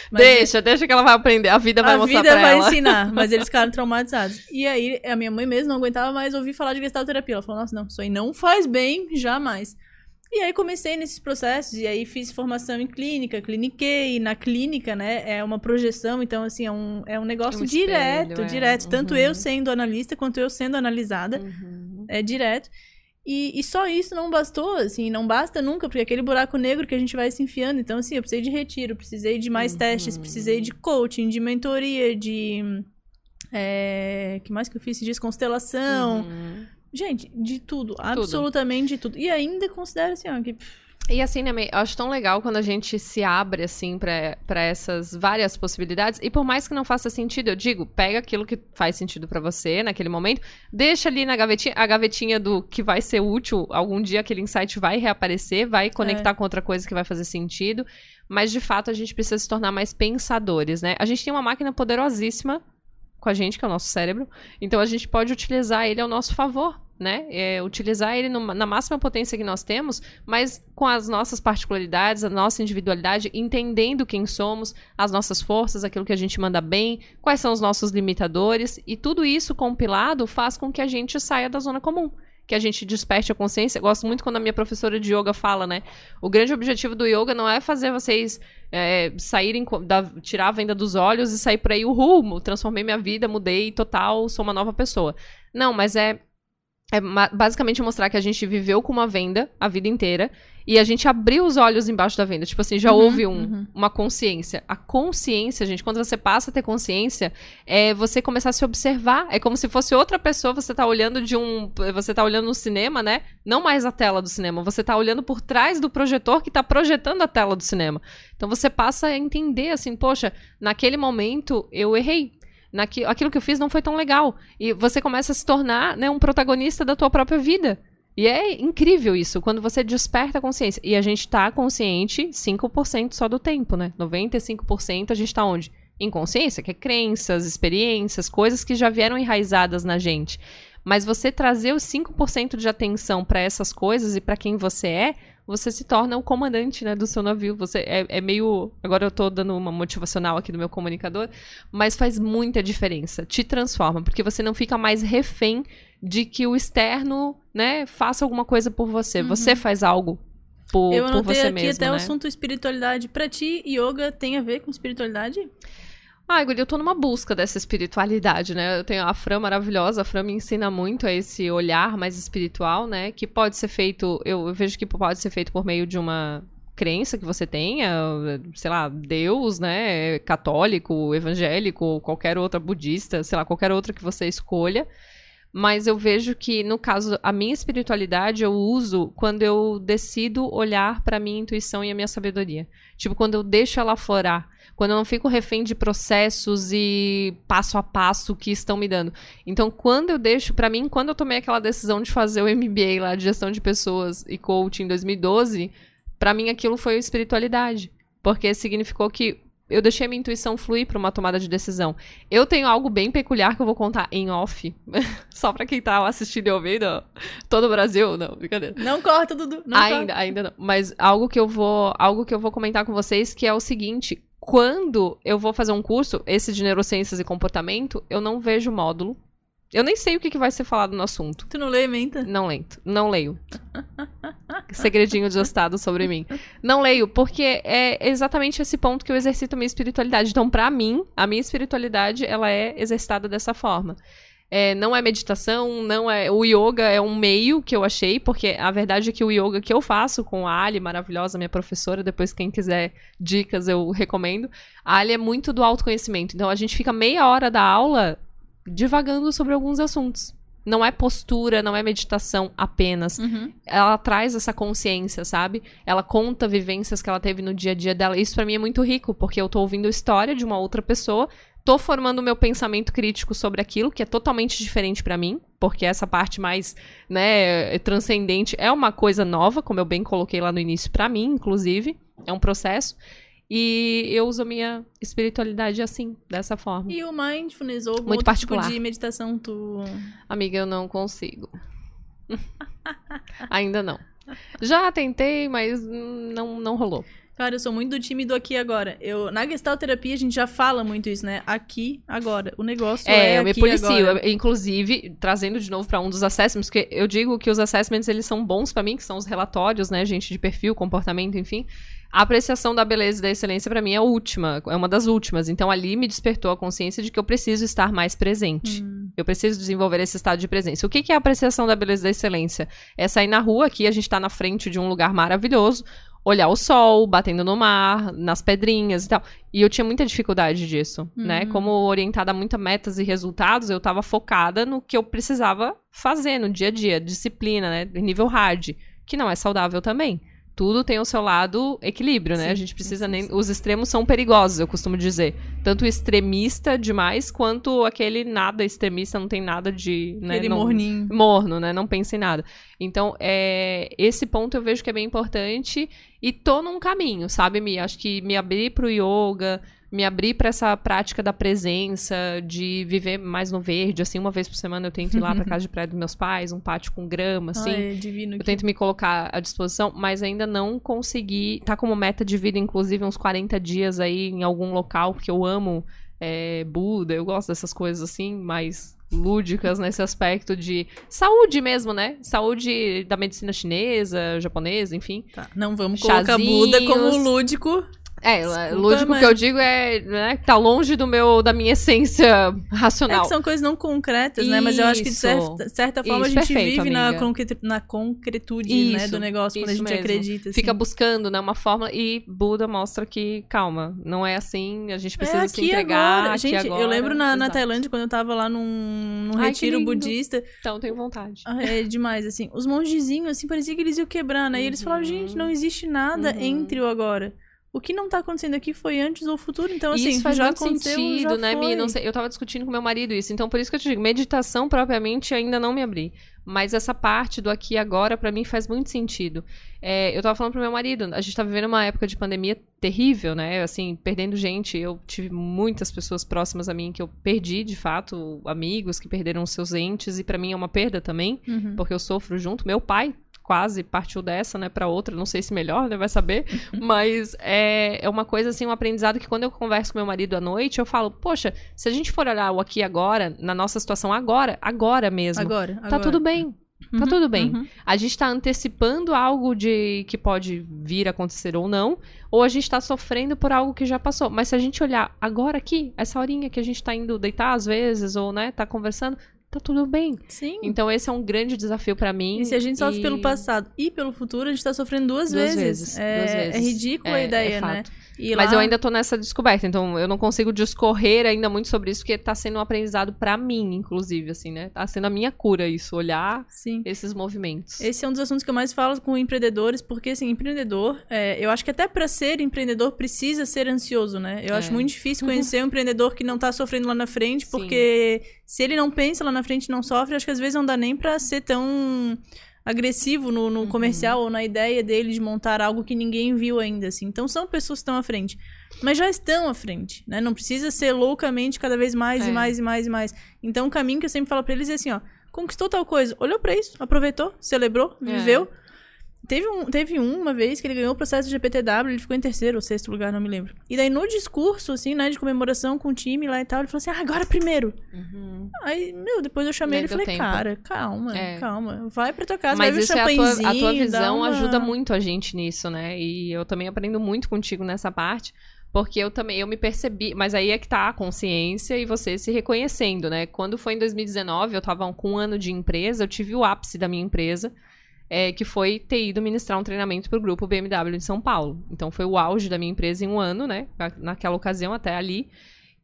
Mas
deixa, deixa que ela vai aprender. A vida vai
a
mostrar
vida
pra
vai
ela.
ensinar, mas eles ficaram traumatizados. E aí, a minha mãe mesmo não aguentava mais ouvir falar de gestalterapia. Ela falou: nossa, não, isso aí não faz bem, jamais. E aí comecei nesses processos, e aí fiz formação em clínica, cliniquei, na clínica, né, é uma projeção, então, assim, é um, é um negócio
Um espelho,
direto,
é.
direto. Tanto
Uhum.
eu sendo analista, quanto eu sendo analisada,
Uhum.
é direto. E, e só isso não bastou, assim, não basta nunca, porque é aquele buraco negro que a gente vai se enfiando. Então, assim, eu precisei de retiro, precisei de mais
Uhum.
testes, precisei de coaching, de mentoria, de. É, que mais que eu fiz? De constelação. Gente, de tudo, absolutamente de tudo. E ainda considero assim, ó, que
E assim, né, May, eu acho tão legal quando a gente se abre, assim, pra essas várias possibilidades. E por mais que não faça sentido, eu digo, pega aquilo que faz sentido pra você naquele momento, deixa ali na gavetinha, a gavetinha do que vai ser útil, algum dia aquele insight vai reaparecer, vai conectar com outra coisa que vai fazer sentido. Mas, de fato, a gente precisa se tornar mais pensadores, né? A gente tem uma máquina poderosíssima com a gente, que é o nosso cérebro. Então, a gente pode utilizar ele ao nosso favor, né? É, utilizar ele na máxima potência que nós temos, mas com as nossas particularidades, a nossa individualidade, entendendo quem somos, as nossas forças, aquilo que a gente manda bem, quais são os nossos limitadores, e tudo isso compilado faz com que a gente saia da zona comum. Que a gente desperte a consciência. Eu gosto muito quando a minha professora de yoga fala, né? O grande objetivo do yoga não é fazer vocês é, saírem, da- tirar a venda dos olhos e sair por aí, uhul, transformei minha vida, mudei total, sou uma nova pessoa. Não, mas é é basicamente mostrar que a gente viveu com uma venda a vida inteira e a gente abriu os olhos embaixo da venda. Tipo assim, já
Uhum,
houve um,
uhum.
uma consciência. A consciência, gente, quando você passa a ter consciência, é você começar a se observar. É como se fosse outra pessoa, você tá olhando de um. Você tá olhando no cinema, né? Não mais a tela do cinema. Você tá olhando por trás do projetor que tá projetando a tela do cinema. Então você passa a entender assim, poxa, naquele momento eu errei. Naqui, aquilo que eu fiz não foi tão legal. E você começa a se tornar né, um protagonista da tua própria vida. E é incrível isso, quando você desperta a consciência. E a gente tá consciente 5% só do tempo, né? 95% a gente tá onde? Inconsciência, que é crenças, experiências, coisas que já vieram enraizadas na gente. Mas você trazer os 5% de atenção para essas coisas e para quem você é, você se torna o comandante, né, do seu navio. Você é, é meio. Agora eu tô dando uma motivacional aqui do meu comunicador, mas faz muita diferença. Te transforma, porque você não fica mais refém de que o externo, né, faça alguma coisa por você. Você faz algo por,
Eu
por
anotei
você
aqui
mesmo,
até
né?
o assunto espiritualidade. Pra ti, yoga tem a ver com espiritualidade?
Ai, Guri, eu tô numa busca dessa espiritualidade, né? Eu tenho a Fran maravilhosa, a Fran me ensina muito a esse olhar mais espiritual, né? Que pode ser feito, eu, eu vejo que pode ser feito por meio de uma crença que você tenha, sei lá, Deus, né? Católico, evangélico, qualquer outra budista, sei lá, qualquer outra que você escolha. Mas eu vejo que, no caso, a minha espiritualidade eu uso quando eu decido olhar pra minha intuição e a minha sabedoria. Tipo, quando eu deixo ela aflorar. Quando eu não fico refém de processos e passo a passo que estão me dando. Então, quando eu deixo, pra mim, quando eu tomei aquela decisão de fazer o MBA lá de gestão de pessoas e coaching em 2012, pra mim aquilo foi espiritualidade. Porque significou que eu deixei a minha intuição fluir pra uma tomada de decisão. Eu tenho algo bem peculiar que eu vou contar em off. Só pra quem tá assistindo e ouvindo. Todo o Brasil. Não, brincadeira.
Não corta, Dudu. Não
ainda, ainda não. Mas algo que eu vou, algo que eu vou comentar com vocês que é o seguinte, quando eu vou fazer um curso, esse de neurociências e comportamento, eu não vejo módulo. Eu nem sei o que, que vai ser falado no assunto.
Tu não lê, menta?
Não lento, não leio. Segredinho de estado sobre mim. Não leio, porque é exatamente esse ponto que eu exercito a minha espiritualidade. Então, pra mim, a minha espiritualidade, ela é exercitada dessa forma. É, não é meditação, não é. O yoga é um meio que eu achei, porque a verdade é que o yoga que eu faço com a Ali, maravilhosa, minha professora, depois quem quiser dicas eu recomendo. A Ali é muito do autoconhecimento. Então a gente fica meia hora da aula divagando sobre alguns assuntos. Não é postura, não é meditação apenas
Uhum.
ela traz essa consciência, sabe? Ela conta vivências que ela teve no dia a dia dela. Isso pra mim é muito rico, porque eu tô ouvindo a história de uma outra pessoa, tô formando o meu pensamento crítico sobre aquilo, que é totalmente diferente pra mim, porque essa parte mais, né, transcendente é uma coisa nova, como eu bem coloquei lá no início pra mim, inclusive, é um processo. E eu uso a minha espiritualidade assim, dessa forma.
E o mindfulness ou
Muito
outro
particular.
tipo de meditação, tu...
Amiga, eu não consigo. Ainda não. Já tentei, mas não, não rolou.
Cara, eu sou muito do time do aqui agora. Eu, na Gestalt terapia a gente já fala muito isso, né? Aqui, agora. O negócio é,
É, eu me policio.
agora.
Inclusive, trazendo de novo para um dos assessments, porque eu digo que os assessments eles são bons para mim, que são os relatórios, né, gente, de perfil, comportamento, enfim. A apreciação da beleza e da excelência para mim é a última, é uma das últimas. Então ali me despertou a consciência de que eu preciso estar mais presente.
Hum.
Eu preciso desenvolver esse estado de presença. O que, que é a apreciação da beleza e da excelência? É sair na rua, aqui a gente tá na frente de um lugar maravilhoso, olhar o sol, batendo no mar, nas pedrinhas e tal. E eu tinha muita dificuldade disso, né?
Uhum.
Como orientada a muitas metas e resultados, eu tava focada no que eu precisava fazer no dia a dia, disciplina, né? Nível hard, que não é saudável também. Tudo tem o seu lado equilíbrio, né?
Sim,
a gente precisa nem. Os extremos são perigosos, eu costumo dizer. Tanto extremista demais, quanto aquele nada extremista, não tem nada de. Né?
Aquele
não-
morninho.
morno, né? Não pensa em nada. Então, é, esse ponto eu vejo que é bem importante e tô num caminho, sabe, Mi? Acho que me abrir pro yoga, me abrir pra essa prática da presença, de viver mais no verde, assim, uma vez por semana eu tento ir lá pra casa de praia dos meus pais, um pátio com grama, assim.
Ai, é divino.
Eu
aqui.
tento me colocar à disposição, mas ainda não consegui. Tá como meta de vida, inclusive, uns 40 dias aí em algum local, porque eu amo é, Buda, eu gosto dessas coisas assim, mais lúdicas nesse aspecto de saúde mesmo, né? Saúde da medicina chinesa, japonesa, enfim.
Tá, Não vamos colocar
Chazinhos.
Buda como lúdico.
É,
Desculpa,
lúdico
mas-
que eu digo é, né, que tá longe do meu, da minha essência
É
racional.
que são coisas não concretas, né? Mas eu acho que de certa, certa forma
Isso,
a gente
perfeito,
vive na, concre- na concretude né,
Isso,
do negócio quando a gente
mesmo.
acredita. assim.
Fica buscando, né, uma fórmula e Buda mostra que, calma, não é assim, a gente precisa
é
se entregar
agora. Gente,
agora.
eu lembro na, na. Tailândia, quando eu tava lá num, num
Ai,
retiro budista,
Então, tenho vontade.
ah, é demais, assim. Os mongezinhos, assim, parecia que eles iam quebrar, né? E eles falavam,
Uhum.
gente, não existe nada
Uhum.
entre o agora. O que não tá acontecendo aqui foi antes ou futuro. Então, assim,
isso faz
já
muito
aconteceu,
sentido, né. Mi? Não sei, eu tava discutindo com meu marido isso. Então, por isso que eu te digo, meditação propriamente ainda não me abri. Mas essa parte do aqui e agora, pra mim, faz muito sentido. É, eu tava falando pro meu marido, a gente tá vivendo uma época de pandemia terrível, né? Assim, perdendo gente. Eu tive muitas pessoas próximas a mim que eu perdi, de fato, amigos que perderam seus entes, e pra mim é uma perda também
Uhum.
porque eu sofro junto. Meu pai quase partiu dessa, né, pra outra, não sei se melhor, né, vai saber, mas é, é uma coisa, assim, um aprendizado que quando eu converso com meu marido à noite, eu falo, poxa, se a gente for olhar o aqui e agora, na nossa situação agora, agora mesmo,
Agora,
tá
agora.
tudo bem. Tá
Uhum,
tudo bem.
uhum.
A gente tá antecipando algo de que pode vir a acontecer ou não, ou a gente tá sofrendo por algo que já passou. Mas se a gente olhar agora aqui, essa horinha que a gente tá indo deitar às vezes, ou, né, tá conversando, tá tudo bem.
Sim.
Então esse é um grande desafio pra mim.
E se a gente sofre
e-
pelo passado e pelo futuro, a gente tá sofrendo duas,
Duas
vezes.
vezes,
É,
duas
é
vezes.
ridícula a
É- é
ideia, né? E
Mas
lá-
eu ainda tô nessa descoberta, então eu não consigo discorrer ainda muito sobre isso, porque tá sendo um aprendizado pra mim, inclusive, assim, né? Tá sendo a minha cura isso, olhar
Sim.
esses movimentos.
Esse é um dos assuntos que eu mais falo com empreendedores, porque, assim, empreendedor, é, eu acho que até pra ser empreendedor precisa ser ansioso, né? Eu
É.
acho muito difícil conhecer um empreendedor que não tá sofrendo lá na frente,
Sim.
porque se ele não pensa lá na frente e não sofre, acho que às vezes não dá nem pra ser tão agressivo no,
Uhum.
no comercial ou na ideia dele de montar algo que ninguém viu ainda, assim. Então são pessoas que estão à frente. Mas já estão à frente, né? Não precisa ser loucamente cada vez mais
É.
e mais e mais e mais. Então o caminho que eu sempre falo pra eles é assim, ó. Conquistou tal coisa, olhou pra isso, aproveitou, celebrou,
É.
Teve, um, teve um, uma vez que ele ganhou o processo de GPTW, ele ficou em terceiro ou sexto lugar, não me lembro. E daí no discurso, assim, né, de comemoração com o time lá e tal, ele falou assim, ah, agora primeiro.
Uhum.
Aí, meu, depois eu chamei ele e falei,
tempo.
cara, calma,
É.
calma. Vai pra tua casa,
Mas
vai ver
isso
o
é a tua, a tua visão
uma-
ajuda muito a gente nisso, né? E eu também aprendo muito contigo nessa parte, porque eu também eu me percebi, mas aí é que tá a consciência e você se reconhecendo, né? Quando foi em 2019, eu tava com um ano de empresa, eu tive o ápice da minha empresa, é, que foi ter ido ministrar um treinamento pro grupo BMW de São Paulo. Então foi o auge da minha empresa em um ano, né? Naquela ocasião até ali.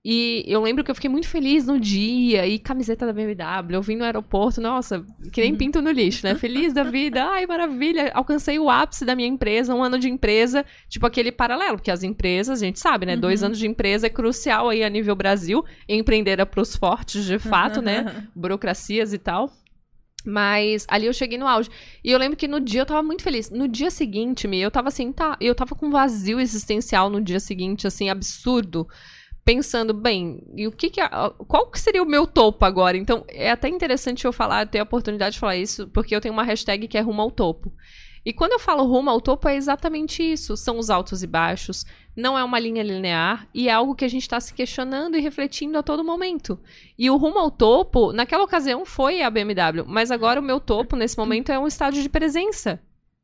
E eu lembro que eu fiquei muito feliz no dia, e camiseta da BMW, eu vim no aeroporto, nossa, que nem pinto no lixo, né? Feliz da vida, ai, maravilha, alcancei o ápice da minha empresa, um ano de empresa, tipo aquele paralelo, porque as empresas, a gente sabe, né? Dois
Uhum.
anos de empresa é crucial aí a nível Brasil, empreender é pros fortes, de fato, né? Burocracias e tal. Mas ali eu cheguei no auge. E eu lembro que no dia eu tava muito feliz. No dia seguinte, me, eu tava assim, tá. Eu tava com um vazio existencial no dia seguinte, assim, absurdo. Pensando, bem, e o que que. Qual que seria o meu topo agora? Então, é até interessante eu falar, ter a oportunidade de falar isso, porque eu tenho uma hashtag que é rumo ao topo. E quando eu falo rumo ao topo, é exatamente isso. São os altos e baixos, não é uma linha linear e é algo que a gente está se questionando e refletindo a todo momento. E o rumo ao topo, naquela ocasião, foi a BMW, mas agora o meu topo, nesse momento, é um estádio de presença.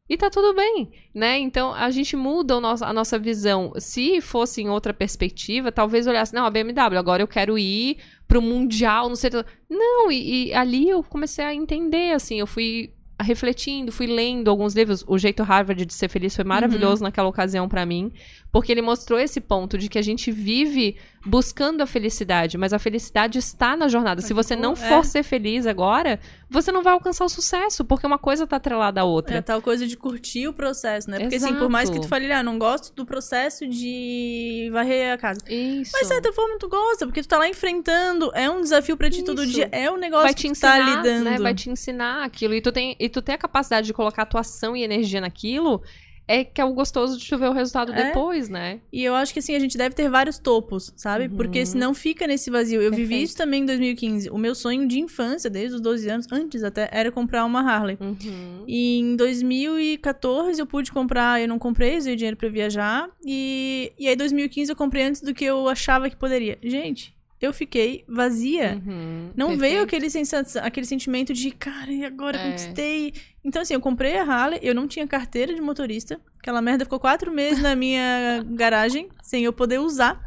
E tá tudo bem, né? Então a gente muda nosso- a nossa visão. Se fosse em outra perspectiva, talvez olhasse, não, a BMW, agora eu quero ir pro Mundial, não sei. Não, e, e ali eu comecei a entender, assim, eu fui refletindo, fui lendo alguns livros. O Jeito Harvard de Ser Feliz foi maravilhoso naquela ocasião pra mim, porque ele mostrou esse ponto de que a gente vive buscando a felicidade, mas a felicidade está na jornada. Se você não
É.
for ser feliz agora, você não vai alcançar o sucesso, porque uma coisa tá atrelada à outra.
É tal coisa de curtir o processo, né? Porque assim,
Exato.
por mais que tu fale, ah, não gosto do processo de varrer a casa.
Isso.
Mas de certa forma tu gosta, porque tu tá lá enfrentando, é um desafio pra ti todo
Isso.
dia, é um negócio
vai
que
te
tu
ensinar,
tá lidando.
né? Vai te ensinar aquilo. E tu tem, e tu tem a capacidade de colocar atuação e energia naquilo, é que é o gostoso de tu ver o resultado
É.
depois, né?
E eu acho que assim, a gente deve ter vários topos, sabe?
Uhum.
Porque senão fica nesse vazio. Eu vivi
Perfeito.
isso também em 2015. O meu sonho de infância, desde os 12 anos, antes até, era comprar uma Harley.
Uhum.
E em 2014 eu pude comprar, eu não comprei, usei dinheiro pra viajar. E, e aí em 2015 eu comprei antes do que eu achava que poderia. Gente, eu fiquei vazia.
Uhum,
Não
perfeito.
veio aquele, aquele sentimento de, cara, e agora
É.
conquistei. Então, assim, eu comprei a Harley, eu não tinha carteira de motorista. Aquela merda ficou quatro meses na minha garagem, sem eu poder usar.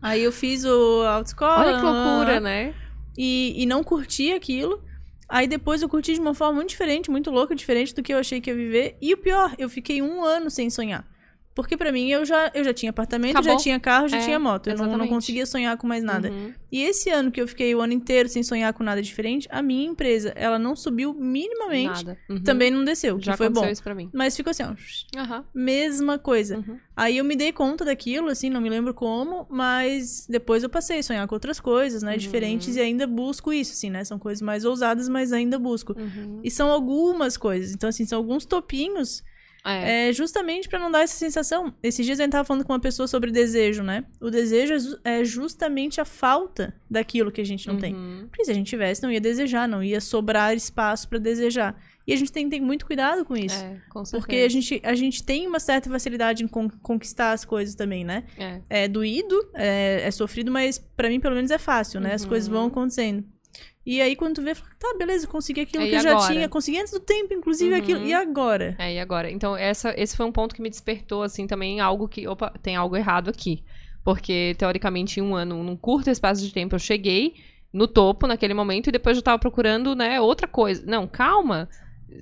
Aí eu fiz o autoescola.
Olha que loucura, né?
E, e não curti aquilo. Aí depois eu curti de uma forma muito diferente, muito louca, diferente do que eu achei que ia viver. E o pior, eu fiquei um ano sem sonhar. Porque pra mim eu já, eu já tinha apartamento,
Acabou.
já tinha carro, já
É,
tinha moto. Eu não, não conseguia sonhar com mais nada.
Uhum.
E esse ano que eu fiquei o ano inteiro sem sonhar com nada diferente, a minha empresa, ela não subiu minimamente,
Nada. Uhum.
também não desceu, que
Já
foi bom.
isso pra mim.
Mas ficou assim, ó,
Aham.
mesma coisa.
Uhum.
Aí eu me dei conta daquilo, assim, não me lembro como, mas depois eu passei a sonhar com outras coisas, né,
Uhum.
diferentes, e ainda busco isso, assim, né, são coisas mais ousadas, mas ainda busco.
Uhum.
E são algumas coisas, então, assim, são alguns topinhos,
É.
é, justamente pra não dar essa sensação. Esses dias eu tava falando com uma pessoa sobre desejo, né, o desejo é é justamente a falta daquilo que a gente não tem.
Uhum.
Porque se a gente tivesse, não ia desejar, não ia sobrar espaço pra desejar. E a gente tem que ter muito cuidado com isso.
É, com
Porque a gente, a gente tem uma certa facilidade em con- conquistar as coisas também, né?
É.
É doído, é, é sofrido, mas pra mim pelo menos é fácil, né? As
Uhum.
coisas vão acontecendo. E aí quando tu vê, fala, tá, beleza, consegui aquilo
É,
que eu já
agora?
tinha, consegui antes do tempo, inclusive
Uhum.
aquilo. E agora?
É, e agora? Então, essa, esse foi um ponto que me despertou, assim, também algo que, opa, tem algo errado aqui. Porque, teoricamente, em um ano, num curto espaço de tempo, eu cheguei no topo naquele momento e depois eu tava procurando, né, outra coisa. Não, calma.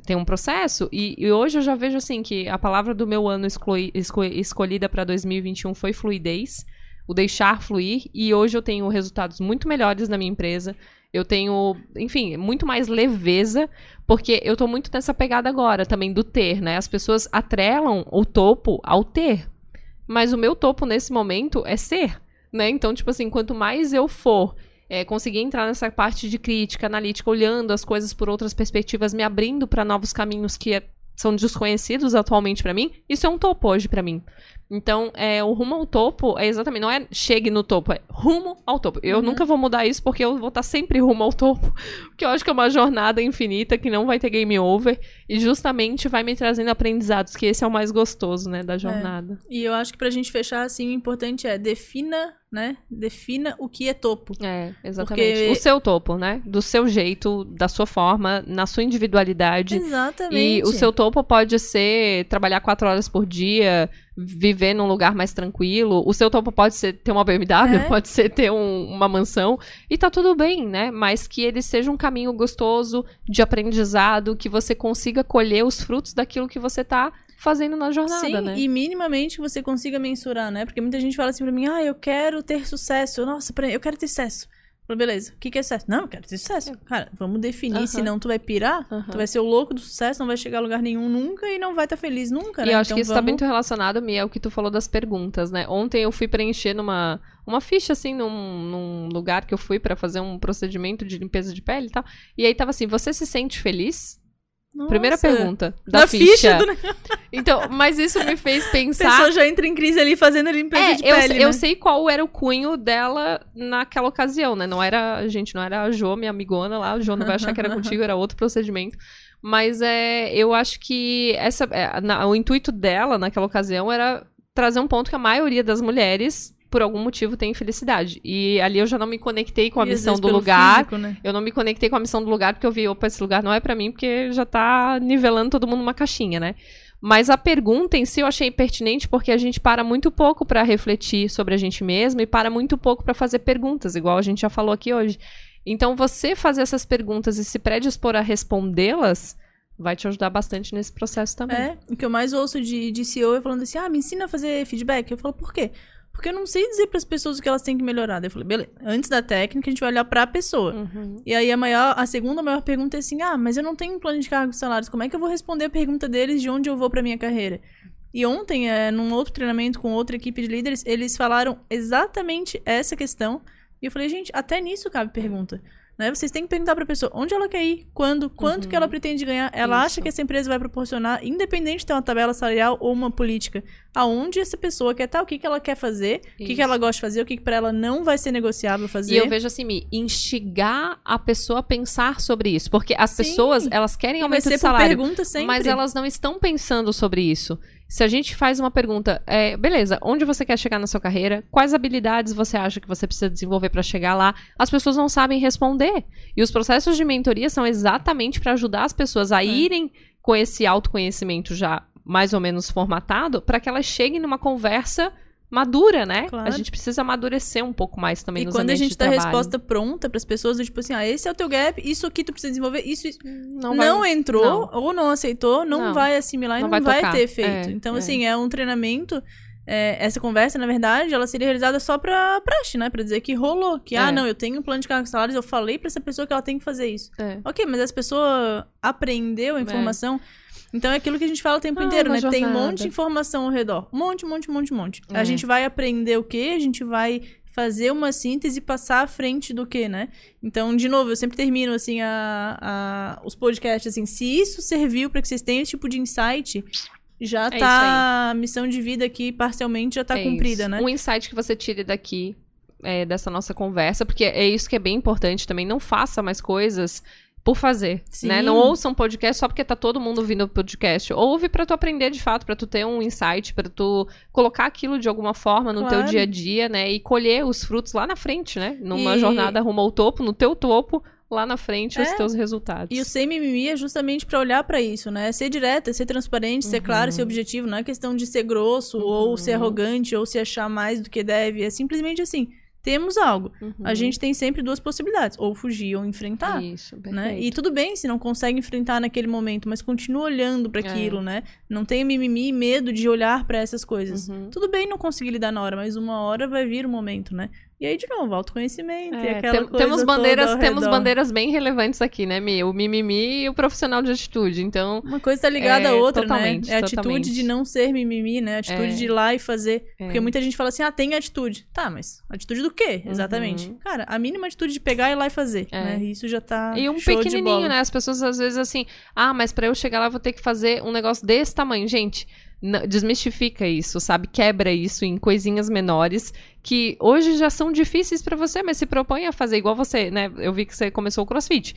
Tem um processo. E, e hoje eu já vejo, assim, que a palavra do meu ano exclui- esco- escolhida pra 2021 foi fluidez. O deixar fluir. E hoje eu tenho resultados muito melhores na minha empresa. Eu tenho, enfim, muito mais leveza, porque eu tô muito nessa pegada agora também do ter, né? As pessoas atrelam o topo ao ter. Mas o meu topo nesse momento é ser, né? Então, tipo assim, quanto mais eu for é, conseguir entrar nessa parte de crítica, analítica, olhando as coisas por outras perspectivas, me abrindo para novos caminhos que é- são desconhecidos atualmente pra mim, isso é um topo hoje pra mim. Então, é, o rumo ao topo é exatamente, não é chegue no topo, é rumo ao topo. Eu
Uhum.
nunca vou mudar isso porque eu vou estar sempre rumo ao topo, porque eu acho que é uma jornada infinita que não vai ter game over e justamente vai me trazendo aprendizados, que esse é o mais gostoso, né, da jornada.
E eu acho que pra gente fechar, assim, o importante é defina, né? Defina o que é topo.
É, exatamente.
Porque-
O seu topo, né? Do seu jeito, da sua forma, na sua individualidade.
Exatamente.
E o seu topo pode ser trabalhar quatro horas por dia, viver num lugar mais tranquilo. O seu topo pode ser ter uma BMW,
É.
pode ser ter um- uma mansão. E tá tudo bem, né? Mas que ele seja um caminho gostoso de aprendizado, que você consiga colher os frutos daquilo que você tá fazendo na jornada,
Sim,
né?
e minimamente que você consiga mensurar, né? Porque muita gente fala assim pra mim, ah, eu quero ter sucesso. Nossa, eu quero ter sucesso. Falo, beleza, o que, que é sucesso? Não, eu quero ter sucesso. Cara, vamos definir,
Aham.
senão tu vai pirar,
Aham.
tu vai ser o louco do sucesso, não vai chegar a lugar nenhum nunca e não vai estar feliz nunca,
E
né?
eu acho
então
que isso tá
vamos...
muito relacionado, Mia, ao que tu falou das perguntas, né? Ontem eu fui preencher numa uma ficha, assim, num, num lugar que eu fui pra fazer um procedimento de limpeza de pele e tal. E aí tava assim, você se sente feliz? Primeira
Nossa,
pergunta da
Na ficha,
ficha.
do...
Então, mas isso me fez
a
pensar...
pessoa já entra em crise ali fazendo a limpeza
É,
de
eu,
pele,
eu
né?
sei qual era o cunho dela naquela ocasião, né? Não era, gente, não era a Jo, minha amigona lá. A Jo não vai achar que era contigo, era outro procedimento. Mas é, eu acho que essa, é, na- o intuito dela naquela ocasião era trazer um ponto que a maioria das mulheres, por algum motivo, tem infelicidade. E ali eu já não me conectei com a
E
missão do lugar.
físico, né?
Eu não me conectei com a missão do lugar porque eu vi, opa, esse lugar não é pra mim, porque já tá nivelando todo mundo numa caixinha, né? Mas a pergunta em si eu achei pertinente porque a gente para muito pouco pra refletir sobre a gente mesmo e para muito pouco pra fazer perguntas, igual a gente já falou aqui hoje. Então você fazer essas perguntas e se predispor a respondê-las vai te ajudar bastante nesse processo também.
É, o que eu mais ouço de, de CEO é falando assim, ah, me ensina a fazer feedback. Eu falo, por quê? Porque eu não sei dizer pras pessoas o que elas têm que melhorar. Daí eu falei, beleza, antes da técnica a gente vai olhar pra pessoa.
Uhum.
E aí a maior, a segunda maior pergunta é assim: "Ah, mas eu não tenho um plano de cargos e salários, como é que eu vou responder a pergunta deles de onde eu vou pra minha carreira?" E ontem, é, num outro treinamento com outra equipe de líderes, eles falaram exatamente essa questão. E eu falei, gente, até nisso cabe pergunta. Né? Vocês têm que perguntar pra pessoa onde ela quer ir, quando, quanto que ela pretende ganhar. Ela acha
Isso.
que essa empresa vai proporcionar, independente de ter uma tabela salarial ou uma política, aonde essa pessoa quer estar, o que, que ela quer fazer, o que, que ela gosta de fazer, o que, que pra ela não vai ser negociável fazer.
E eu vejo assim, me instigar a pessoa a pensar sobre isso, porque as
Sim.
pessoas, elas querem
E
aumento de salário,
pergunta sempre.
mas elas não estão pensando sobre isso. Se a gente faz uma pergunta, é, beleza, onde você quer chegar na sua carreira? Quais habilidades você acha que você precisa desenvolver para chegar lá? As pessoas não sabem responder. E os processos de mentoria são exatamente para ajudar as pessoas a é. irem com esse autoconhecimento já mais ou menos formatado, para que elas cheguem numa conversa madura, né? Claro. A gente precisa amadurecer um pouco mais também e nos
quando
a
gente
dá
a resposta pronta para as pessoas, tipo assim, ah, esse é o teu gap, isso aqui tu precisa desenvolver, isso, isso. não, vai... não entrou não. ou não aceitou, não, não, vai assimilar não e não vai, vai ter efeito. É, então, é. assim, é um treinamento é, essa conversa, na verdade, ela seria realizada só pra praxe, né? Pra dizer que rolou. Que, ah, é. ah, não, eu tenho um plano de cargos salários, eu falei pra essa pessoa que ela tem que fazer isso. É. Ok, mas essa pessoa aprendeu a informação. Então é aquilo que a gente fala o tempo ah, inteiro, né? Jornada. Tem um monte de informação ao redor. Um monte, um monte, um monte, um monte. A é. gente vai aprender o quê? A gente vai fazer uma síntese e passar à frente do quê, né? Então, de novo, eu sempre termino assim a, a os podcasts assim, se isso serviu para que vocês tenham esse tipo de insight, já é tá a missão de vida aqui parcialmente já tá é cumprida,
isso.
né?
Um insight que você tire daqui é, dessa nossa conversa, porque é isso que é bem importante também, não faça mais coisas por fazer, Sim. né? Não ouça um podcast só porque tá todo mundo ouvindo o podcast. Ouve para tu aprender de fato, para tu ter um insight, para tu colocar aquilo de alguma forma no claro. teu dia a dia, né? E colher os frutos lá na frente, né? Numa e... jornada rumo ao topo, no teu topo, lá na frente é. os teus resultados.
E o sem mimimi é justamente para olhar para isso, né? Ser direta, ser transparente, uhum. ser claro, ser objetivo. Não é questão de ser grosso uhum. ou ser arrogante ou se achar mais do que deve. É simplesmente assim temos algo. Uhum. A gente tem sempre duas possibilidades, ou fugir ou enfrentar. Isso, né? E tudo bem se não consegue enfrentar naquele momento, mas continua olhando para é. aquilo, é. né? Não tenha mimimi e medo de olhar para essas coisas. Uhum. Tudo bem não conseguir lidar na hora, mas uma hora vai vir o momento, né? E aí, de novo, autoconhecimento é, e aquela tem, coisa
temos bandeiras Temos bandeiras bem relevantes aqui, né, Mi? O mimimi e o profissional de atitude, então...
Uma coisa tá ligada é, à outra, né? É a atitude de não ser mimimi, né? A atitude é. de ir lá e fazer. É. Porque muita gente fala assim, ah, tem atitude. Tá, mas atitude do quê? Uhum. Exatamente. Uhum. Cara, a mínima atitude de pegar e ir lá e fazer, é. né? Isso já tá
E um pequenininho, né? As pessoas às vezes assim, ah, mas para eu chegar lá eu vou ter que fazer um negócio desse tamanho. Gente desmistifica isso, sabe? Quebra isso em coisinhas menores que hoje já são difíceis para você, mas se propõe a fazer igual você, né? Eu vi que você começou o CrossFit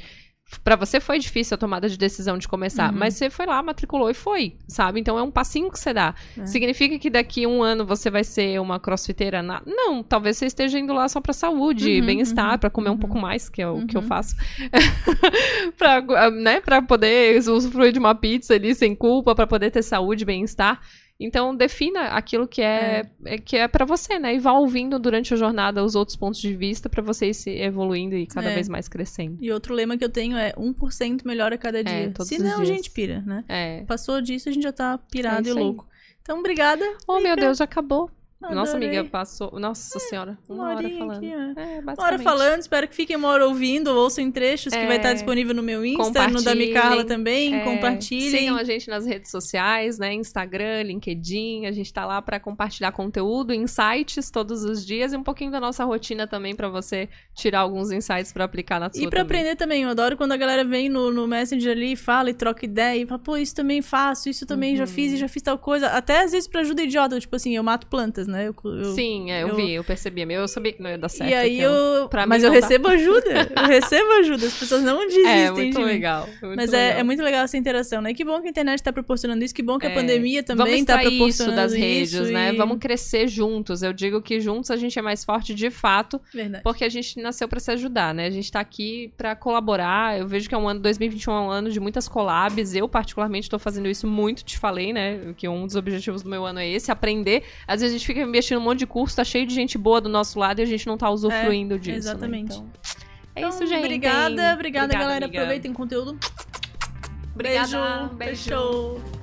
para você foi difícil a tomada de decisão de começar, uhum. mas você foi lá, matriculou e foi, sabe? Então é um passinho que você dá. É. Significa que daqui um ano você vai ser uma crossfiteira? Na... Não, talvez você esteja indo lá só pra saúde, uhum, bem-estar, uhum, para comer um pouco uhum. mais, que é o que eu uhum. faço. pra, né, pra poder usufruir de uma pizza ali sem culpa, para poder ter saúde, bem-estar. Então, defina aquilo que é, é. é que é para você, né? E vá ouvindo durante a jornada os outros pontos de vista para você ir se evoluindo e cada é. vez mais crescendo.
E outro lema que eu tenho é 1% melhor a cada é, dia. Se não, a gente pira, né? É. Passou disso, a gente já tá pirado é e louco. Então, obrigada.
Oh, meu Deus, já acabou. Adorei. Nossa amiga passou. Nossa é, senhora, uma, uma hora falando. Aqui,
é. uma hora falando, espero que fiquem uma hora ouvindo, ouçam em trechos, é. que vai estar disponível no meu Insta, no da Micarla também. É. Compartilhem.
Sigam a gente nas redes sociais, né? Instagram, LinkedIn. A gente tá lá para compartilhar conteúdo, insights todos os dias e um pouquinho da nossa rotina também para você tirar alguns insights para aplicar na sua.
E para aprender também. Eu adoro quando a galera vem no, no Messenger ali e fala e troca ideia e fala, pô, isso também faço, isso também uhum. já fiz e já fiz tal coisa. Até às vezes pra ajuda idiota, tipo assim, eu mato plantas, né? Né? Eu,
eu, Sim, é, eu, eu, vi, eu percebi. Eu sabia que não ia dar certo.
E aí eu. Mas eu recebo ajuda. Eu recebo ajuda. As pessoas não desistem. É
muito
de
legal.
Muito mas é,
legal.
é, muito legal essa interação, né? Que bom que a internet está proporcionando isso. Que bom que a é. pandemia também está proporcionando isso.
das redes,
isso
né? Vamos crescer juntos. Eu digo que juntos a gente é mais forte de fato.
Verdade.
Porque a gente nasceu para se ajudar, né? A gente está aqui para colaborar. Eu vejo que é um ano, 2021 é um ano de muitas collabs. Eu, particularmente, estou fazendo isso muito, te falei, né? Que um dos objetivos do meu ano é esse, aprender. Às vezes a gente fica investindo um monte de curso, tá cheio de gente boa do nosso lado e a gente não tá usufruindo é, disso. Né?
Exatamente.
Né? Então,
é então, isso, gente. Obrigada, obrigada, obrigada galera. Amiga. Aproveitem o conteúdo.
Obrigada.
Beijo. Beijo. Beijo.